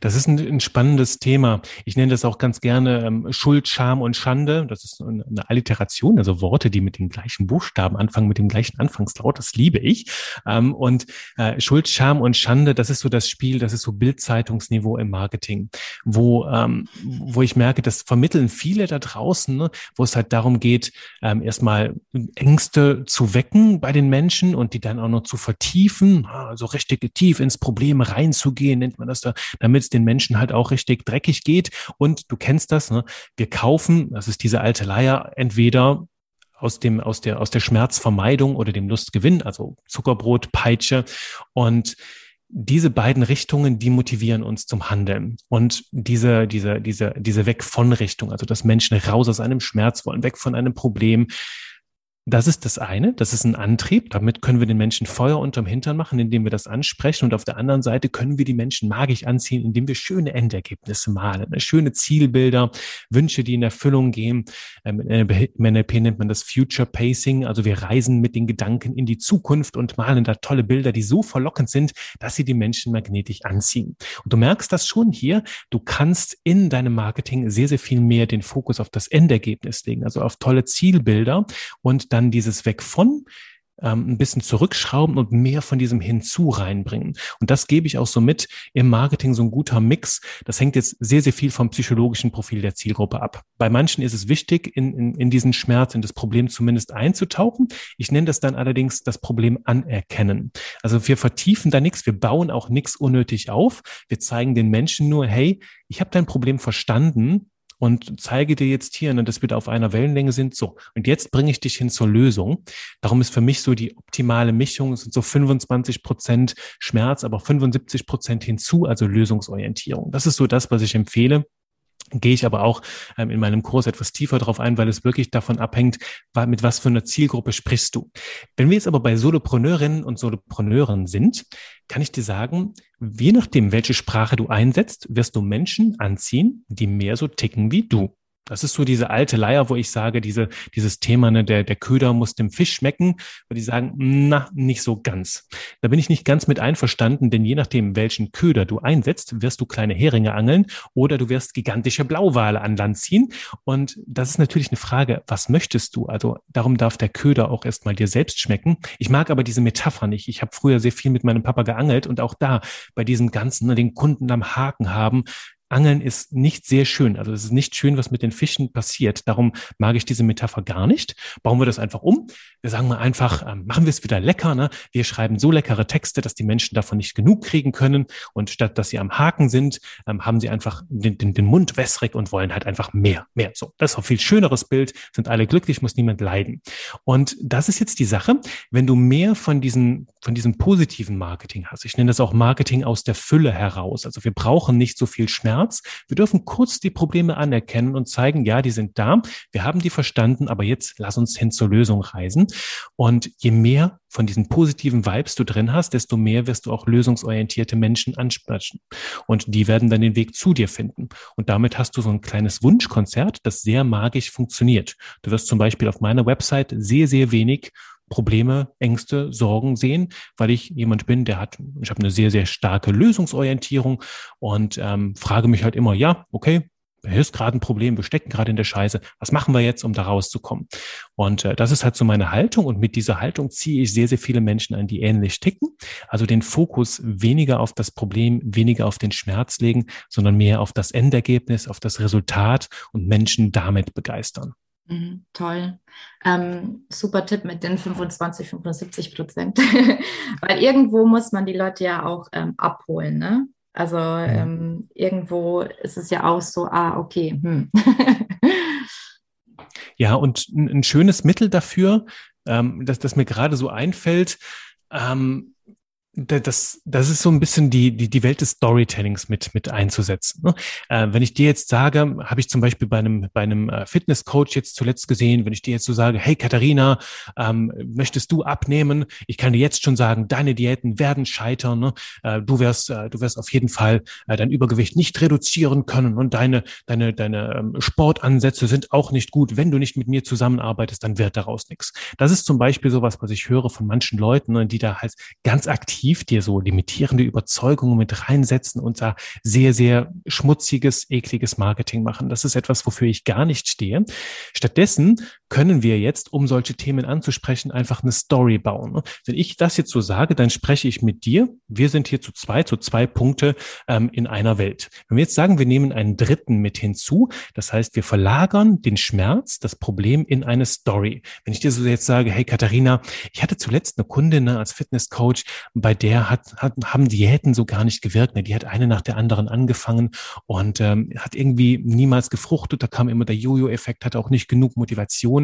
Das ist ein, ein, spannendes Thema. Ich nenne das auch ganz gerne ähm, Schuld, Scham und Schande. Das ist eine, Alliteration, also Worte, die mit den gleichen Buchstaben anfangen, mit dem gleichen Anfangslaut. Das liebe ich. Ähm, und äh, Schuld, Scham und Schande, das ist so das Spiel, das ist so Bildzeitungsniveau im Marketing, wo, ähm, wo ich merke, das vermitteln viele da draußen, ne, wo es halt darum geht, ähm, erstmal Ängste zu wecken bei den Menschen und die dann auch noch zu vertiefen, also richtig tief ins Problem reinzugehen, nennt man das da damit es den Menschen halt auch richtig dreckig geht. Und du kennst das, ne? wir kaufen, das ist diese alte Leier, entweder aus dem, aus der, aus der Schmerzvermeidung oder dem Lustgewinn, also Zuckerbrot, Peitsche und diese beiden Richtungen, die motivieren uns zum Handeln. Und diese, diese, diese, diese Weg von Richtung, also dass Menschen raus aus einem Schmerz wollen, weg von einem Problem, das ist das eine, das ist ein Antrieb. Damit können wir den Menschen Feuer unterm Hintern machen, indem wir das ansprechen. Und auf der anderen Seite können wir die Menschen magisch anziehen, indem wir schöne Endergebnisse malen, ne? schöne Zielbilder, Wünsche, die in Erfüllung gehen. Ähm, Im NLP nennt man das Future Pacing. Also wir reisen mit den Gedanken in die Zukunft und malen da tolle Bilder, die so verlockend sind, dass sie die Menschen magnetisch anziehen. Und du merkst das schon hier. Du kannst in deinem Marketing sehr, sehr viel mehr den Fokus auf das Endergebnis legen, also auf tolle Zielbilder und dann dieses Weg von ähm, ein bisschen zurückschrauben und mehr von diesem Hinzu reinbringen. Und das gebe ich auch so mit im Marketing, so ein guter Mix. Das hängt jetzt sehr, sehr viel vom psychologischen Profil der Zielgruppe ab. Bei manchen ist es wichtig, in, in, in diesen Schmerz, in das Problem zumindest einzutauchen. Ich nenne das dann allerdings das Problem anerkennen. Also wir vertiefen da nichts, wir bauen auch nichts unnötig auf. Wir zeigen den Menschen nur, hey, ich habe dein Problem verstanden und zeige dir jetzt hier, ne, dass wir da auf einer Wellenlänge sind. So, und jetzt bringe ich dich hin zur Lösung. Darum ist für mich so die optimale Mischung, es sind so 25 Prozent Schmerz, aber 75 Prozent hinzu, also Lösungsorientierung. Das ist so das, was ich empfehle gehe ich aber auch ähm, in meinem Kurs etwas tiefer drauf ein, weil es wirklich davon abhängt, mit was für einer Zielgruppe sprichst du. Wenn wir jetzt aber bei Solopreneurinnen und Solopreneuren sind, kann ich dir sagen, je nachdem, welche Sprache du einsetzt, wirst du Menschen anziehen, die mehr so ticken wie du. Das ist so diese alte Leier, wo ich sage, diese, dieses Thema, ne, der, der Köder muss dem Fisch schmecken, wo die sagen, na, nicht so ganz. Da bin ich nicht ganz mit einverstanden, denn je nachdem, welchen Köder du einsetzt, wirst du kleine Heringe angeln oder du wirst gigantische Blauwale an Land ziehen. Und das ist natürlich eine Frage, was möchtest du? Also darum darf der Köder auch erstmal dir selbst schmecken. Ich mag aber diese Metapher nicht. Ich habe früher sehr viel mit meinem Papa geangelt und auch da bei diesem ganzen, ne, den Kunden am Haken haben, Angeln ist nicht sehr schön. Also es ist nicht schön, was mit den Fischen passiert. Darum mag ich diese Metapher gar nicht. Bauen wir das einfach um. Wir sagen mal einfach, ähm, machen wir es wieder lecker. Ne? Wir schreiben so leckere Texte, dass die Menschen davon nicht genug kriegen können. Und statt dass sie am Haken sind, ähm, haben sie einfach den, den, den Mund wässrig und wollen halt einfach mehr, mehr. So, das ist ein viel schöneres Bild. Sind alle glücklich, muss niemand leiden. Und das ist jetzt die Sache. Wenn du mehr von diesen, von diesem positiven Marketing hast, ich nenne das auch Marketing aus der Fülle heraus. Also wir brauchen nicht so viel Schmerz Schmerz. Wir dürfen kurz die Probleme anerkennen und zeigen, ja, die sind da. Wir haben die verstanden, aber jetzt lass uns hin zur Lösung reisen. Und je mehr von diesen positiven Vibes du drin hast, desto mehr wirst du auch lösungsorientierte Menschen ansprechen. Und die werden dann den Weg zu dir finden. Und damit hast du so ein kleines Wunschkonzert, das sehr magisch funktioniert. Du wirst zum Beispiel auf meiner Website sehr, sehr wenig Probleme, Ängste, Sorgen sehen, weil ich jemand bin, der hat, ich habe eine sehr, sehr starke Lösungsorientierung und ähm, frage mich halt immer, ja, okay, hier ist gerade ein Problem, wir stecken gerade in der Scheiße, was machen wir jetzt, um da rauszukommen? Und äh, das ist halt so meine Haltung und mit dieser Haltung ziehe ich sehr, sehr viele Menschen an, die ähnlich ticken. Also den Fokus weniger auf das Problem, weniger auf den Schmerz legen, sondern mehr auf das Endergebnis, auf das Resultat und Menschen damit begeistern. Mhm, toll. Ähm, super Tipp mit den 25, 75 Prozent. [LAUGHS] Weil irgendwo muss man die Leute ja auch ähm, abholen. Ne? Also ähm, irgendwo ist es ja auch so, ah, okay. Hm. [LAUGHS] ja, und ein, ein, schönes Mittel dafür, ähm, dass das mir gerade so einfällt, ähm, das, das ist so ein bisschen die, die, die Welt des Storytellings mit, mit einzusetzen. Ne? Äh, wenn ich dir jetzt sage, habe ich zum Beispiel bei einem, bei einem äh, Fitnesscoach jetzt zuletzt gesehen, wenn ich dir jetzt so sage, hey Katharina, ähm, möchtest du abnehmen? Ich kann dir jetzt schon sagen, deine Diäten werden scheitern. Ne? Äh, du wirst, äh, du wirst auf jeden Fall äh, dein Übergewicht nicht reduzieren können und deine, deine, deine ähm, Sportansätze sind auch nicht gut. Wenn du nicht mit mir zusammenarbeitest, dann wird daraus nichts. Das ist zum Beispiel sowas, was ich höre von manchen Leuten, ne, die da halt ganz aktiv aktiv dir so limitierende Überzeugungen mit reinsetzen und da sehr, sehr schmutziges, ekliges Marketing machen. Das ist etwas, wofür ich gar nicht stehe. Stattdessen können wir jetzt, um solche Themen anzusprechen, einfach eine Story bauen. Wenn ich das jetzt so sage, dann spreche ich mit dir. Wir sind hier zu zwei, zu zwei Punkte ähm, in einer Welt. Wenn wir jetzt sagen, wir nehmen einen dritten mit hinzu, das heißt, wir verlagern den Schmerz, das Problem in eine Story. Wenn ich dir so jetzt sage, hey Katharina, ich hatte zuletzt eine Kundin ne, als Fitnesscoach, bei der hat, hat, haben Diäten so gar nicht gewirkt. Ne? Die hat eine nach der anderen angefangen und ähm, hat irgendwie niemals gefruchtet. Da kam immer der Jojo-Effekt, hat auch nicht genug Motivation.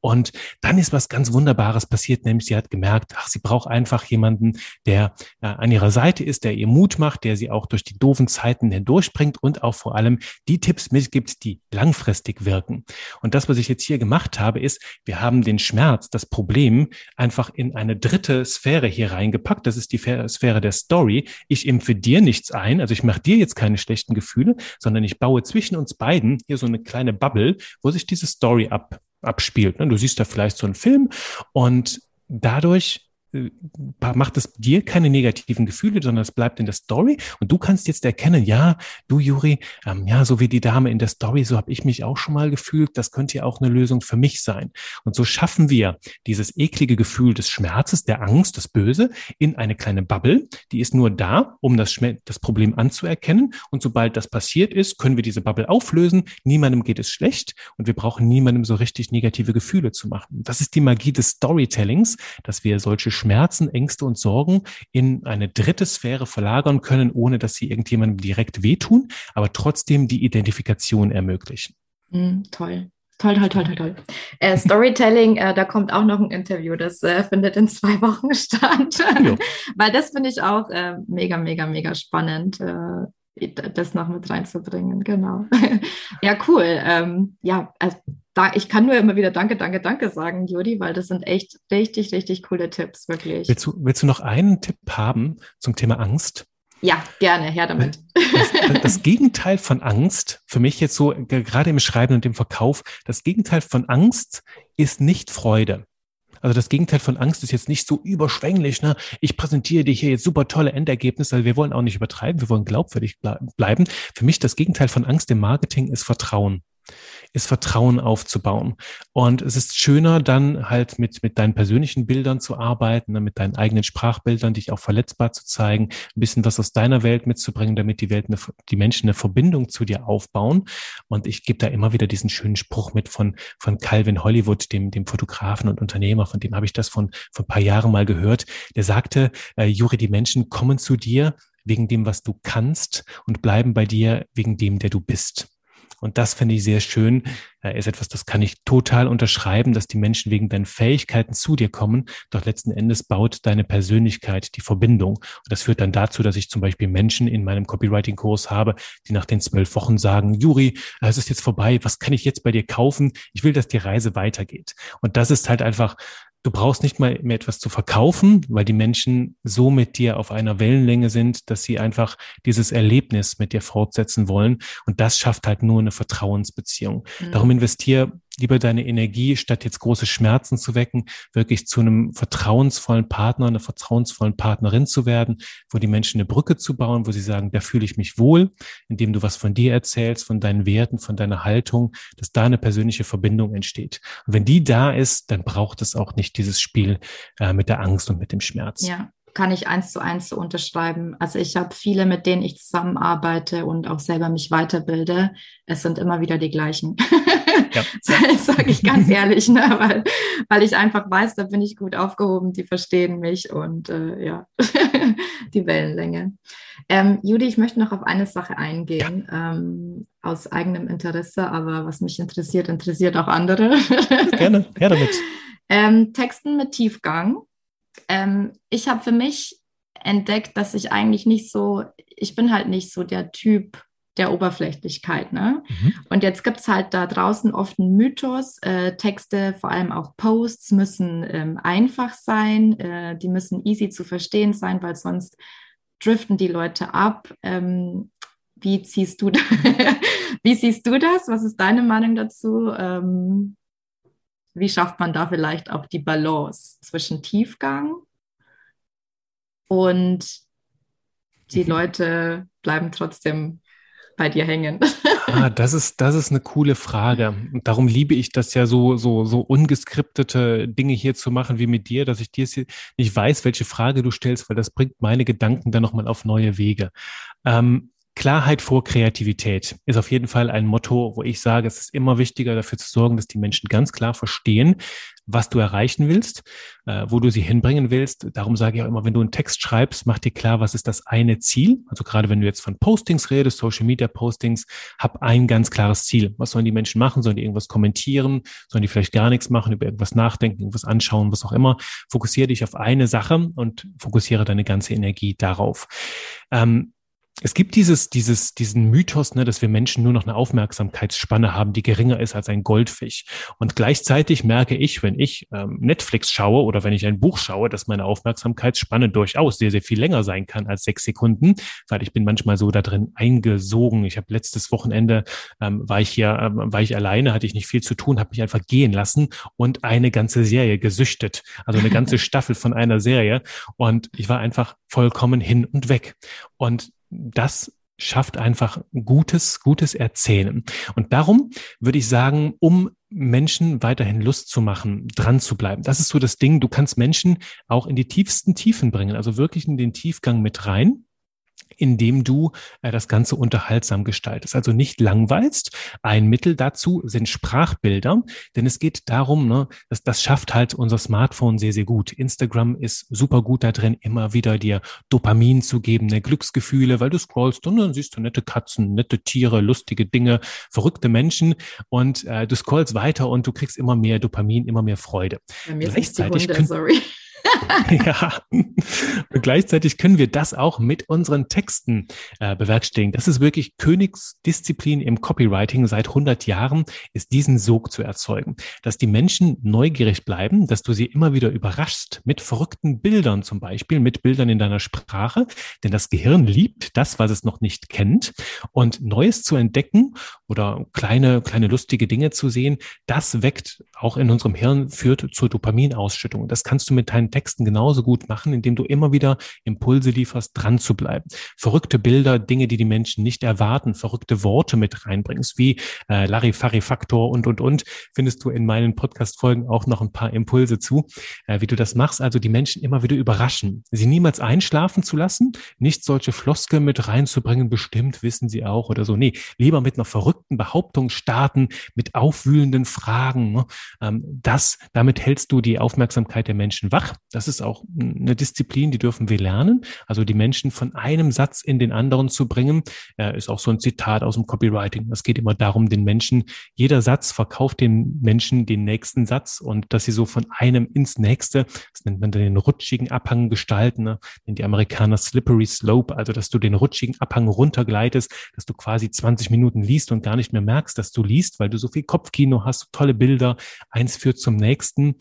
Und dann ist was ganz Wunderbares passiert, nämlich sie hat gemerkt, ach, sie braucht einfach jemanden, der äh, an ihrer Seite ist, der ihr Mut macht, der sie auch durch die doofen Zeiten hindurchbringt und auch vor allem die Tipps mitgibt, die langfristig wirken. Und das, was ich jetzt hier gemacht habe, ist, wir haben den Schmerz, das Problem einfach in eine dritte Sphäre hier reingepackt. Das ist die Sphäre der Story. Ich impfe dir nichts ein, also ich mache dir jetzt keine schlechten Gefühle, sondern ich baue zwischen uns beiden hier so eine kleine Bubble, wo sich diese Story ab, abspielt. Ne? Du siehst da vielleicht so einen Film und dadurch macht es dir keine negativen Gefühle, sondern es bleibt in der Story. Und du kannst jetzt erkennen, ja, du Juri, ähm, ja, so wie die Dame in der Story, so habe ich mich auch schon mal gefühlt, das könnte ja auch eine Lösung für mich sein. Und so schaffen wir dieses eklige Gefühl des Schmerzes, der Angst, das Böse in eine kleine Bubble, die ist nur da, um das, das Problem anzuerkennen. Und sobald das passiert ist, können wir diese Bubble auflösen, niemandem geht es schlecht und wir brauchen niemandem so richtig negative Gefühle zu machen. Das ist die Magie des Storytellings, dass wir solche Schmerzen, Ängste und Sorgen in eine dritte Sphäre verlagern können, ohne dass sie irgendjemandem direkt wehtun, aber trotzdem die Identifikation ermöglichen. Mm, toll. Toll, toll, toll, toll, toll. Äh, Storytelling, äh, da kommt auch noch ein Interview, das äh, findet in zwei Wochen [LAUGHS] statt. Weil das finde ich auch äh, mega, mega, mega spannend, äh, das noch mit reinzubringen. Genau. [LAUGHS] ja, cool. Ähm, ja, also da, ich kann nur immer wieder Danke, Danke, Danke sagen, Jodi, weil das sind echt richtig, richtig coole Tipps, wirklich. Willst du, willst du noch einen Tipp haben zum Thema Angst? Ja, gerne, her damit. Das, das, [LAUGHS] Gegenteil von Angst, für mich jetzt so, gerade im Schreiben und im Verkauf, das Gegenteil von Angst ist nicht Freude. Also das Gegenteil von Angst ist jetzt nicht so überschwänglich, ne? Ich präsentiere dir hier jetzt super tolle Endergebnisse. Also wir wollen auch nicht übertreiben, wir wollen glaubwürdig bleiben. Für mich das Gegenteil von Angst im Marketing ist Vertrauen ist Vertrauen aufzubauen. Und es ist schöner, dann halt mit, mit deinen persönlichen Bildern zu arbeiten, ne, mit deinen eigenen Sprachbildern, dich auch verletzbar zu zeigen, ein bisschen was aus deiner Welt mitzubringen, damit die Welt, eine, die Menschen eine Verbindung zu dir aufbauen. Und ich gebe da immer wieder diesen schönen Spruch mit von, von Calvin Hollywood, dem, dem Fotografen und Unternehmer, von dem habe ich das von, von ein paar Jahren mal gehört. Der sagte, äh, Juri, die Menschen kommen zu dir wegen dem, was du kannst und bleiben bei dir wegen dem, der du bist. Und das finde ich sehr schön. Ist etwas, das kann ich total unterschreiben, dass die Menschen wegen deinen Fähigkeiten zu dir kommen. Doch letzten Endes baut deine Persönlichkeit die Verbindung. Und das führt dann dazu, dass ich zum Beispiel Menschen in meinem Copywriting-Kurs habe, die nach den zwölf Wochen sagen, Juri, es ist jetzt vorbei. Was kann ich jetzt bei dir kaufen? Ich will, dass die Reise weitergeht. Und das ist halt einfach Du brauchst nicht mal mehr etwas zu verkaufen, weil die Menschen so mit dir auf einer Wellenlänge sind, dass sie einfach dieses Erlebnis mit dir fortsetzen wollen. Und das schafft halt nur eine Vertrauensbeziehung. Mhm. Darum investiere lieber deine Energie, statt jetzt große Schmerzen zu wecken, wirklich zu einem vertrauensvollen Partner, einer vertrauensvollen Partnerin zu werden, wo die Menschen eine Brücke zu bauen, wo sie sagen, da fühle ich mich wohl, indem du was von dir erzählst, von deinen Werten, von deiner Haltung, dass da eine persönliche Verbindung entsteht. Und wenn die da ist, dann braucht es auch nicht dieses Spiel äh, mit der Angst und mit dem Schmerz. Ja, kann ich eins zu eins so unterschreiben. Also ich habe viele, mit denen ich zusammenarbeite und auch selber mich weiterbilde. Es sind immer wieder die gleichen. [LAUGHS] Ja. [LAUGHS] Sage ich ganz [LAUGHS] ehrlich, ne? weil, weil ich einfach weiß, da bin ich gut aufgehoben, die verstehen mich und äh, ja, [LAUGHS] die Wellenlänge. Ähm, Judy, ich möchte noch auf eine Sache eingehen, ja. ähm, aus eigenem Interesse, aber was mich interessiert, interessiert auch andere. Gerne, gerne damit. Ähm, Texten mit Tiefgang. Ähm, ich habe für mich entdeckt, dass ich eigentlich nicht so, ich bin halt nicht so der Typ, der Oberflächlichkeit. Ne? Mhm. Und jetzt gibt es halt da draußen oft einen Mythos. Äh, Texte, vor allem auch Posts, müssen ähm, einfach sein, äh, die müssen easy zu verstehen sein, weil sonst driften die Leute ab. Ähm, wie ziehst du [LAUGHS] wie siehst du das? Was ist deine Meinung dazu? Ähm, wie schafft man da vielleicht auch die Balance zwischen Tiefgang und die mhm. Leute bleiben trotzdem bei dir hängen? [LAUGHS] Ah, das ist, das ist eine coole Frage. Und darum liebe ich das ja so, so, so ungeskriptete Dinge hier zu machen wie mit dir, dass ich dir nicht weiß, welche Frage du stellst, weil das bringt meine Gedanken dann nochmal auf neue Wege. Ähm, Klarheit vor Kreativität ist auf jeden Fall ein Motto, wo ich sage, es ist immer wichtiger dafür zu sorgen, dass die Menschen ganz klar verstehen, was du erreichen willst, äh, wo du sie hinbringen willst. Darum sage ich auch immer, wenn du einen Text schreibst, mach dir klar, was ist das eine Ziel. Also gerade wenn du jetzt von Postings redest, Social Media Postings, hab ein ganz klares Ziel. Was sollen die Menschen machen? Sollen die irgendwas kommentieren? Sollen die vielleicht gar nichts machen, über irgendwas nachdenken, irgendwas anschauen, was auch immer? Fokussiere dich auf eine Sache und fokussiere deine ganze Energie darauf. Ähm, es gibt dieses, dieses, diesen Mythos, ne, dass wir Menschen nur noch eine Aufmerksamkeitsspanne haben, die geringer ist als ein Goldfisch. Und gleichzeitig merke ich, wenn ich ähm, Netflix schaue oder wenn ich ein Buch schaue, dass meine Aufmerksamkeitsspanne durchaus sehr, sehr viel länger sein kann als sechs Sekunden, weil ich bin manchmal so da drin eingesogen. Ich habe letztes Wochenende ähm, war ich hier, ähm, war ich alleine, hatte ich nicht viel zu tun, habe mich einfach gehen lassen und eine ganze Serie gesüchtet, also eine ganze [LAUGHS] Staffel von einer Serie. Und ich war einfach vollkommen hin und weg. Und das schafft einfach gutes, gutes Erzählen. Und darum würde ich sagen, um Menschen weiterhin Lust zu machen, dran zu bleiben. Das ist so das Ding. Du kannst Menschen auch in die tiefsten Tiefen bringen, also wirklich in den Tiefgang mit rein indem du äh, das Ganze unterhaltsam gestaltest. Also nicht langweilst. Ein Mittel dazu sind Sprachbilder, denn es geht darum, ne, dass das schafft halt unser Smartphone sehr, sehr gut. Instagram ist super gut da drin, immer wieder dir Dopamin zu geben, ne, Glücksgefühle, weil du scrollst und dann siehst du nette Katzen, nette Tiere, lustige Dinge, verrückte Menschen und äh, du scrollst weiter und du kriegst immer mehr Dopamin, immer mehr Freude. Bei mir Gleichzeitig die Hunde, sorry. [LAUGHS] ja. Und gleichzeitig können wir das auch mit unseren Texten äh, bewerkstelligen. Das ist wirklich Königsdisziplin im Copywriting. Seit 100 Jahren ist diesen Sog zu erzeugen, dass die Menschen neugierig bleiben, dass du sie immer wieder überraschst mit verrückten Bildern zum Beispiel, mit Bildern in deiner Sprache. Denn das Gehirn liebt das, was es noch nicht kennt. Und Neues zu entdecken oder kleine, kleine lustige Dinge zu sehen, das weckt auch in unserem Hirn, führt zur Dopaminausschüttung. Das kannst du mit deinen Texten genauso gut machen, indem du immer wieder Impulse lieferst, dran zu bleiben. Verrückte Bilder, Dinge, die die Menschen nicht erwarten, verrückte Worte mit reinbringst, wie äh, Larifari-Faktor und, und, und, findest du in meinen Podcast-Folgen auch noch ein paar Impulse zu, äh, wie du das machst. Also die Menschen immer wieder überraschen, sie niemals einschlafen zu lassen, nicht solche Floskel mit reinzubringen, bestimmt wissen sie auch oder so. Nee, lieber mit einer verrückten Behauptung starten, mit aufwühlenden Fragen. Ne? Ähm, das, damit hältst du die Aufmerksamkeit der Menschen wach das ist auch eine Disziplin, die dürfen wir lernen. Also die Menschen von einem Satz in den anderen zu bringen, äh, ist auch so ein Zitat aus dem Copywriting. Es geht immer darum, den Menschen, jeder Satz verkauft den Menschen den nächsten Satz und dass sie so von einem ins nächste, das nennt man den rutschigen Abhang gestalten, ne? die Amerikaner Slippery Slope, also dass du den rutschigen Abhang runtergleitest, dass du quasi 20 Minuten liest und gar nicht mehr merkst, dass du liest, weil du so viel Kopfkino hast, tolle Bilder, eins führt zum nächsten.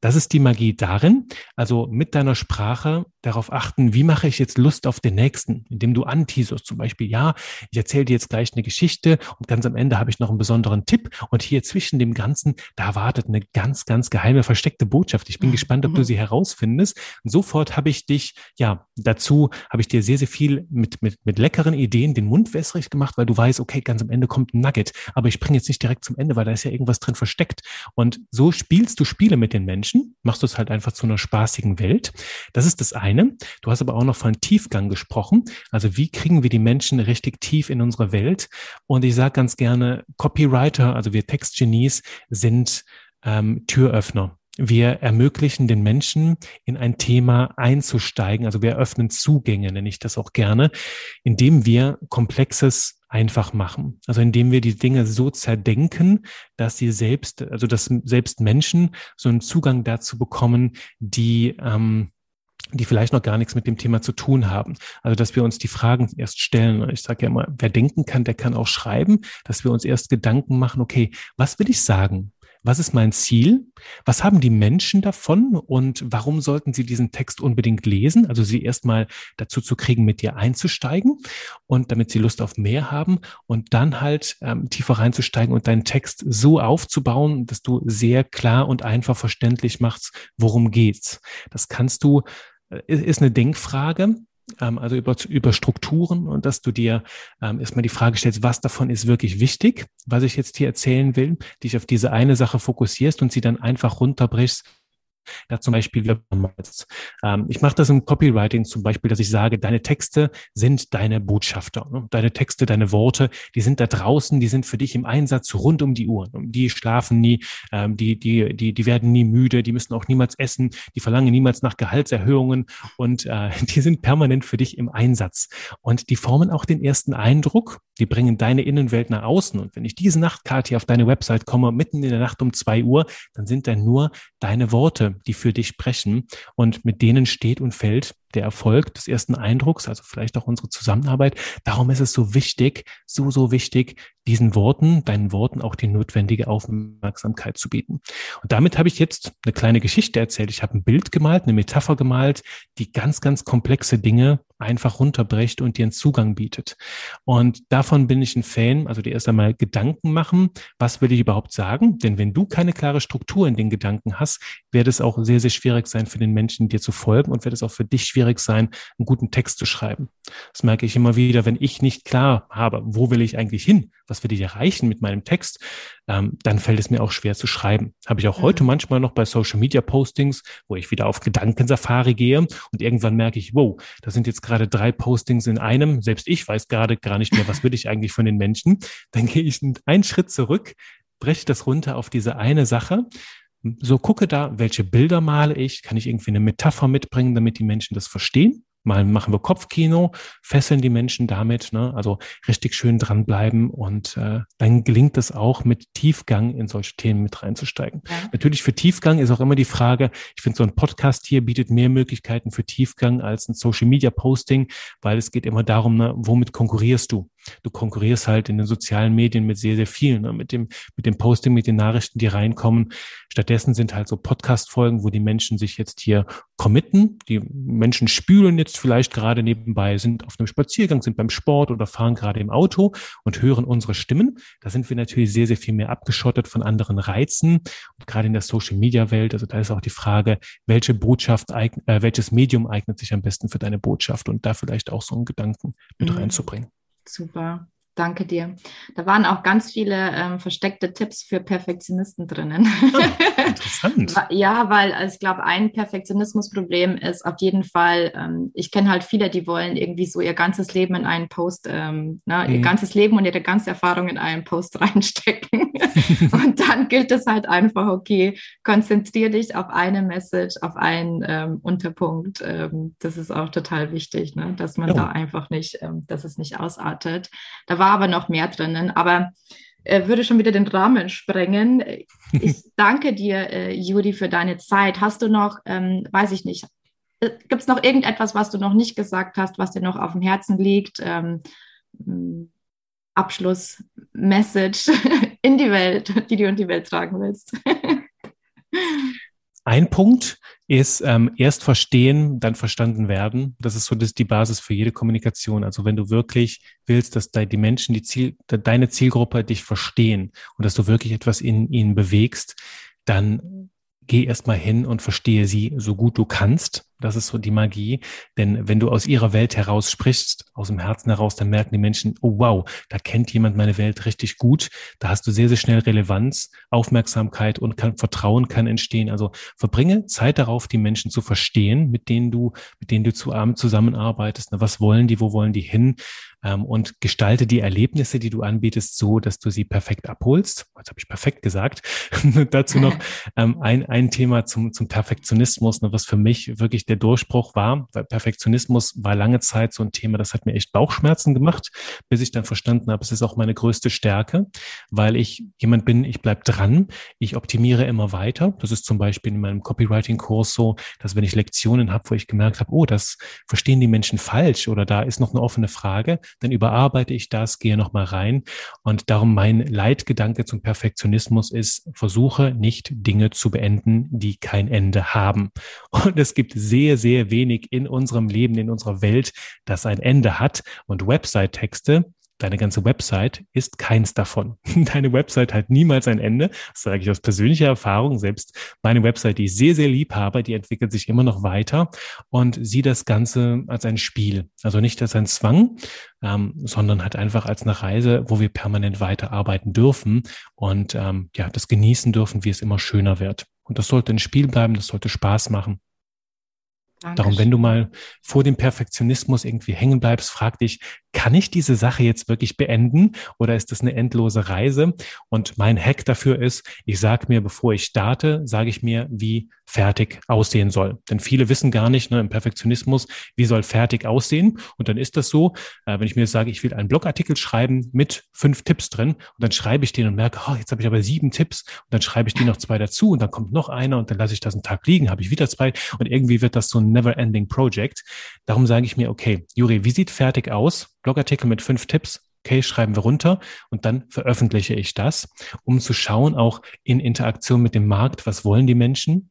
Das ist die Magie darin, also mit deiner Sprache darauf achten, wie mache ich jetzt Lust auf den nächsten, indem du anteaserst zum Beispiel, ja, ich erzähle dir jetzt gleich eine Geschichte und ganz am Ende habe ich noch einen besonderen Tipp und hier zwischen dem Ganzen, da wartet eine ganz, ganz geheime, versteckte Botschaft. Ich bin mhm. gespannt, ob du mhm. sie herausfindest. Und sofort habe ich dich, ja, dazu habe ich dir sehr, sehr viel mit, mit, mit leckeren Ideen den Mund wässrig gemacht, weil du weißt, okay, ganz am Ende kommt ein Nugget, aber ich bringe jetzt nicht direkt zum Ende, weil da ist ja irgendwas drin versteckt. Und so spielst du Spiele mit den Menschen, machst du es halt einfach zu einer spaßigen Welt. Das ist das eine eine. Du hast aber auch noch von Tiefgang gesprochen. Also wie kriegen wir die Menschen richtig tief in unsere Welt? Und ich sage ganz gerne, Copywriter, also wir Textgenies sind ähm, Türöffner. Wir ermöglichen den Menschen, in ein Thema einzusteigen. Also wir öffnen Zugänge, nenne ich das auch gerne, indem wir Komplexes einfach machen. Also indem wir die Dinge so zerdenken, dass sie selbst, also dass selbst Menschen so einen Zugang dazu bekommen, die ähm, die vielleicht noch gar nichts mit dem Thema zu tun haben. Also, dass wir uns die Fragen erst stellen. Ich sage ja immer, wer denken kann, der kann auch schreiben, dass wir uns erst Gedanken machen, okay, was will ich sagen? Was ist mein Ziel? Was haben die Menschen davon und warum sollten sie diesen Text unbedingt lesen? Also sie erstmal dazu zu kriegen, mit dir einzusteigen und damit sie Lust auf mehr haben und dann halt ähm, tiefer reinzusteigen und deinen Text so aufzubauen, dass du sehr klar und einfach verständlich machst, worum geht's. Das kannst du ist eine Denkfrage, ähm, also über, über Strukturen und dass du dir ähm, erstmal die Frage stellst, was davon ist wirklich wichtig, was ich jetzt hier erzählen will, dich auf diese eine Sache fokussierst und sie dann einfach runterbrichst da zum Beispiel ähm, ich mache das im Copywriting zum Beispiel, dass ich sage, deine Texte sind deine Botschafter. Ne? Deine Texte, deine Worte, die sind da draußen, die sind für dich im Einsatz rund um die Uhr. Die schlafen nie, ähm, die, die, die, die werden nie müde, die müssen auch niemals essen, die verlangen niemals nach Gehaltserhöhungen und äh, [LAUGHS] die sind permanent für dich im Einsatz. Und die formen auch den ersten Eindruck, die bringen deine Innenwelt nach außen. Und wenn ich diese Nacht, Kathi, auf deine Website komme, mitten in der Nacht um zwei Uhr, dann sind da nur deine Worte, die für dich sprechen und mit denen steht und fällt der Erfolg des ersten Eindrucks, also vielleicht auch unsere Zusammenarbeit. Darum ist es so wichtig, so, so wichtig, diesen Worten, deinen Worten auch die notwendige Aufmerksamkeit zu bieten. Und damit habe ich jetzt eine kleine Geschichte erzählt. Ich habe ein Bild gemalt, eine Metapher gemalt, die ganz, ganz komplexe Dinge einfach runterbricht und dir einen Zugang bietet. Und davon bin ich ein Fan, also dir erst einmal Gedanken machen, was will ich überhaupt sagen? Denn wenn du keine klare Struktur in den Gedanken hast, wird es auch sehr, sehr schwierig sein für den Menschen, dir zu folgen und wird es auch für dich schwierig sein, einen guten Text zu schreiben. Das merke ich immer wieder, wenn ich nicht klar habe, wo will ich eigentlich hin? Was will ich erreichen mit meinem Text? Ähm, dann fällt es mir auch schwer zu schreiben. Habe ich auch heute mhm. manchmal noch bei Social Media Postings, wo ich wieder auf Gedankensafari gehe und irgendwann merke ich, wow, da sind jetzt gerade drei Postings in einem. Selbst ich weiß gerade gar nicht mehr, was will ich eigentlich von den Menschen. Dann gehe ich einen Schritt zurück, breche das runter auf diese eine Sache so gucke da, welche Bilder male ich, kann ich irgendwie eine Metapher mitbringen, damit die Menschen das verstehen. Mal machen wir Kopfkino, fesseln die Menschen damit, ne? also richtig schön dranbleiben und äh, dann gelingt es auch mit Tiefgang in solche Themen mit reinzusteigen. Ja. Natürlich für Tiefgang ist auch immer die Frage, ich finde so ein Podcast hier bietet mehr Möglichkeiten für Tiefgang als ein Social Media Posting, weil es geht immer darum, ne, womit konkurrierst du? Du konkurrierst halt in den sozialen Medien mit sehr, sehr vielen, ne? mit dem, mit dem Posting, mit den Nachrichten, die reinkommen. Stattdessen sind halt so Podcast-Folgen, wo die Menschen sich jetzt hier committen. Die Menschen spülen jetzt vielleicht gerade nebenbei, sind auf einem Spaziergang, sind beim Sport oder fahren gerade im Auto und hören unsere Stimmen. Da sind wir natürlich sehr, sehr viel mehr abgeschottet von anderen Reizen. Und gerade in der Social-Media-Welt, also da ist auch die Frage, welche Botschaft, äh, welches Medium eignet sich am besten für deine Botschaft und da vielleicht auch so einen Gedanken mit mhm. reinzubringen. Super. Danke dir. Da waren auch ganz viele ähm, versteckte Tipps für Perfektionisten drinnen. Oh, interessant. [LAUGHS] ja, weil also ich glaube, ein Perfektionismusproblem ist auf jeden Fall, ähm, ich kenne halt viele, die wollen irgendwie so ihr ganzes Leben in einen Post, ähm, ne, mhm. ihr ganzes Leben und ihre ganze Erfahrung in einen Post [LAUGHS] reinstecken. [LAUGHS] und dann gilt es halt einfach, okay, konzentrier dich auf eine Message, auf einen ähm, Unterpunkt. Ähm, das ist auch total wichtig, ne, dass man ja. da einfach nicht, ähm, dass es nicht ausartet. Da war aber noch mehr drinnen. Aber äh, würde schon wieder den Rahmen sprengen. [LAUGHS] Ich danke dir, äh, Juri, für deine Zeit. Hast du noch, ähm, weiß ich nicht, äh, gibt es noch irgendetwas, was du noch nicht gesagt hast, was dir noch auf dem Herzen liegt? Ähm, Abschluss-Message [LAUGHS] in die Welt, die du in die Welt tragen willst. [LAUGHS] Ein Punkt ist ähm, erst verstehen, dann verstanden werden. Das ist so das, die Basis für jede Kommunikation. Also wenn du wirklich willst, dass die Menschen, die Ziel, deine Zielgruppe dich verstehen und dass du wirklich etwas in ihnen bewegst, dann geh erstmal hin und verstehe sie so gut du kannst. Das ist so die Magie. Denn wenn du aus ihrer Welt heraus sprichst, aus dem Herzen heraus, dann merken die Menschen, oh wow, da kennt jemand meine Welt richtig gut. Da hast du sehr, sehr schnell Relevanz, Aufmerksamkeit und kann, Vertrauen kann entstehen. Also verbringe Zeit darauf, die Menschen zu verstehen, mit denen du, mit denen du zu Abend zusammenarbeitest. Was wollen die? Wo wollen die hin? Ähm, und gestalte die Erlebnisse, die du anbietest, so, dass du sie perfekt abholst. Jetzt habe ich perfekt gesagt. [LAUGHS] Dazu noch [LAUGHS] ähm, ein, ein Thema zum, zum Perfektionismus, was für mich wirklich der Durchbruch war. Weil Perfektionismus war lange Zeit so ein Thema, das hat mir echt Bauchschmerzen gemacht, bis ich dann verstanden habe, es ist auch meine größte Stärke, weil ich jemand bin, ich bleib dran, ich optimiere immer weiter. Das ist zum Beispiel in meinem Copywriting-Kurs so, dass wenn ich Lektionen habe, wo ich gemerkt habe, oh, das verstehen die Menschen falsch oder da ist noch eine offene Frage, dann überarbeite ich das, gehe nochmal rein. Und darum mein Leitgedanke zum Perfektionismus ist, versuche nicht Dinge zu beenden, die kein Ende haben. Und es gibt sehr, sehr wenig in unserem Leben, in unserer Welt, das ein Ende hat. Und Website-Texte Deine ganze Website ist keins davon. [LAUGHS] Deine Website hat niemals ein Ende. Das sage ich aus persönlicher Erfahrung. Selbst meine Website, die ich sehr, sehr lieb habe, die entwickelt sich immer noch weiter und sieh das Ganze als ein Spiel. Also nicht als ein Zwang, ähm, sondern halt einfach als eine Reise, wo wir permanent weiterarbeiten dürfen und ähm, ja, das genießen dürfen, wie es immer schöner wird. Und das sollte ein Spiel bleiben, das sollte Spaß machen. Dankeschön. Darum, wenn du mal vor dem Perfektionismus irgendwie hängen bleibst, frag dich, kann ich diese Sache jetzt wirklich beenden oder ist das eine endlose Reise? Und mein Hack dafür ist, ich sage mir, bevor ich starte, sage ich mir, wie fertig aussehen soll. Denn viele wissen gar nicht ne, im Perfektionismus, wie soll fertig aussehen. Und dann ist das so, äh, wenn ich mir sage, ich will einen Blogartikel schreiben mit fünf Tipps drin und dann schreibe ich den und merke, oh, jetzt habe ich aber sieben Tipps und dann schreibe ich die noch zwei dazu und dann kommt noch einer und dann lasse ich das einen Tag liegen, habe ich wieder zwei und irgendwie wird das so ein never-ending Project. Darum sage ich mir, okay, Juri, wie sieht fertig aus? Blogartikel mit fünf Tipps, okay, schreiben wir runter und dann veröffentliche ich das, um zu schauen, auch in Interaktion mit dem Markt, was wollen die Menschen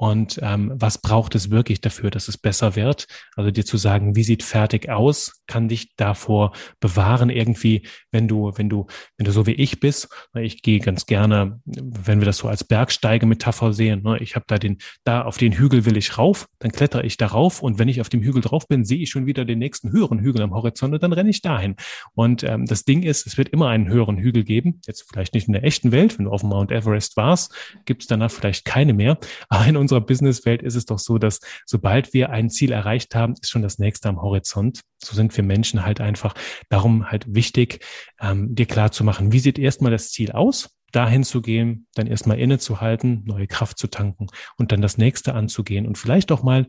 und ähm, was braucht es wirklich dafür, dass es besser wird. Also dir zu sagen, wie sieht fertig aus, kann dich davor bewahren irgendwie, wenn du, wenn du, wenn du so wie ich bist. Ich gehe ganz gerne, wenn wir das so als Bergsteige-Metapher sehen. Ne, ich habe da den, da auf den Hügel will ich rauf, dann klettere ich darauf und wenn ich auf dem Hügel drauf bin, sehe ich schon wieder den nächsten höheren Hügel am Horizont und dann renne ich dahin. Und ähm, das Ding ist, es wird immer einen höheren Hügel geben. Jetzt vielleicht nicht in der echten Welt, wenn du auf Mount Everest warst, gibt es danach vielleicht keine mehr. Aber in unserer Businesswelt ist es doch so, dass sobald wir ein Ziel erreicht haben, ist schon das nächste am Horizont. So sind wir Menschen halt einfach. Darum halt wichtig, ähm, dir klar zu machen, wie sieht erstmal das Ziel aus? dahin zu gehen, dann erstmal innezuhalten, neue Kraft zu tanken und dann das nächste anzugehen und vielleicht auch mal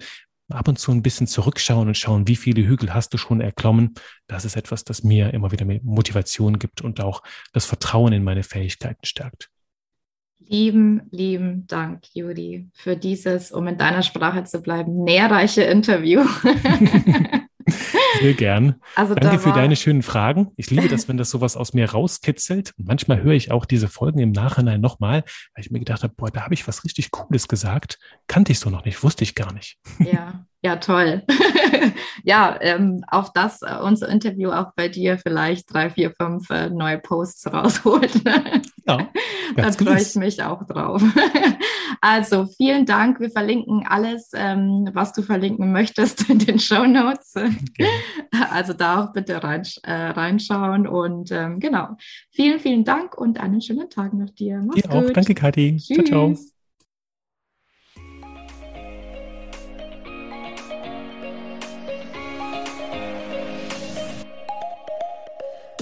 ab und zu ein bisschen zurückschauen und schauen, wie viele Hügel hast du schon erklommen. Das ist etwas, das mir immer wieder Motivation gibt und auch das Vertrauen in meine Fähigkeiten stärkt. Lieben, lieben Dank, Juri, für dieses, um in deiner Sprache zu bleiben, nährreiche Interview. Sehr gern. [LAUGHS] Also Danke für deine schönen Fragen. Ich liebe das, wenn das sowas aus mir rauskitzelt. Und manchmal höre ich auch diese Folgen im Nachhinein nochmal, weil ich mir gedacht habe, boah, da habe ich was richtig Cooles gesagt. Kannte ich so noch nicht, wusste ich gar nicht. Ja, ja, toll. [LAUGHS] ja, ähm, auf das äh, unser Interview auch bei dir vielleicht drei, vier, fünf äh, neue Posts rausholt. [LAUGHS] ja, da freue ich mich auch drauf. [LAUGHS] also vielen Dank. Wir verlinken alles, ähm, was du verlinken möchtest in den Show Notes. Okay. Also da auch bitte rein, äh, reinschauen und ähm, genau. Vielen, vielen Dank und einen schönen Tag noch dir. Mach's dir gut. auch. Danke, Kathi. Ciao, ciao.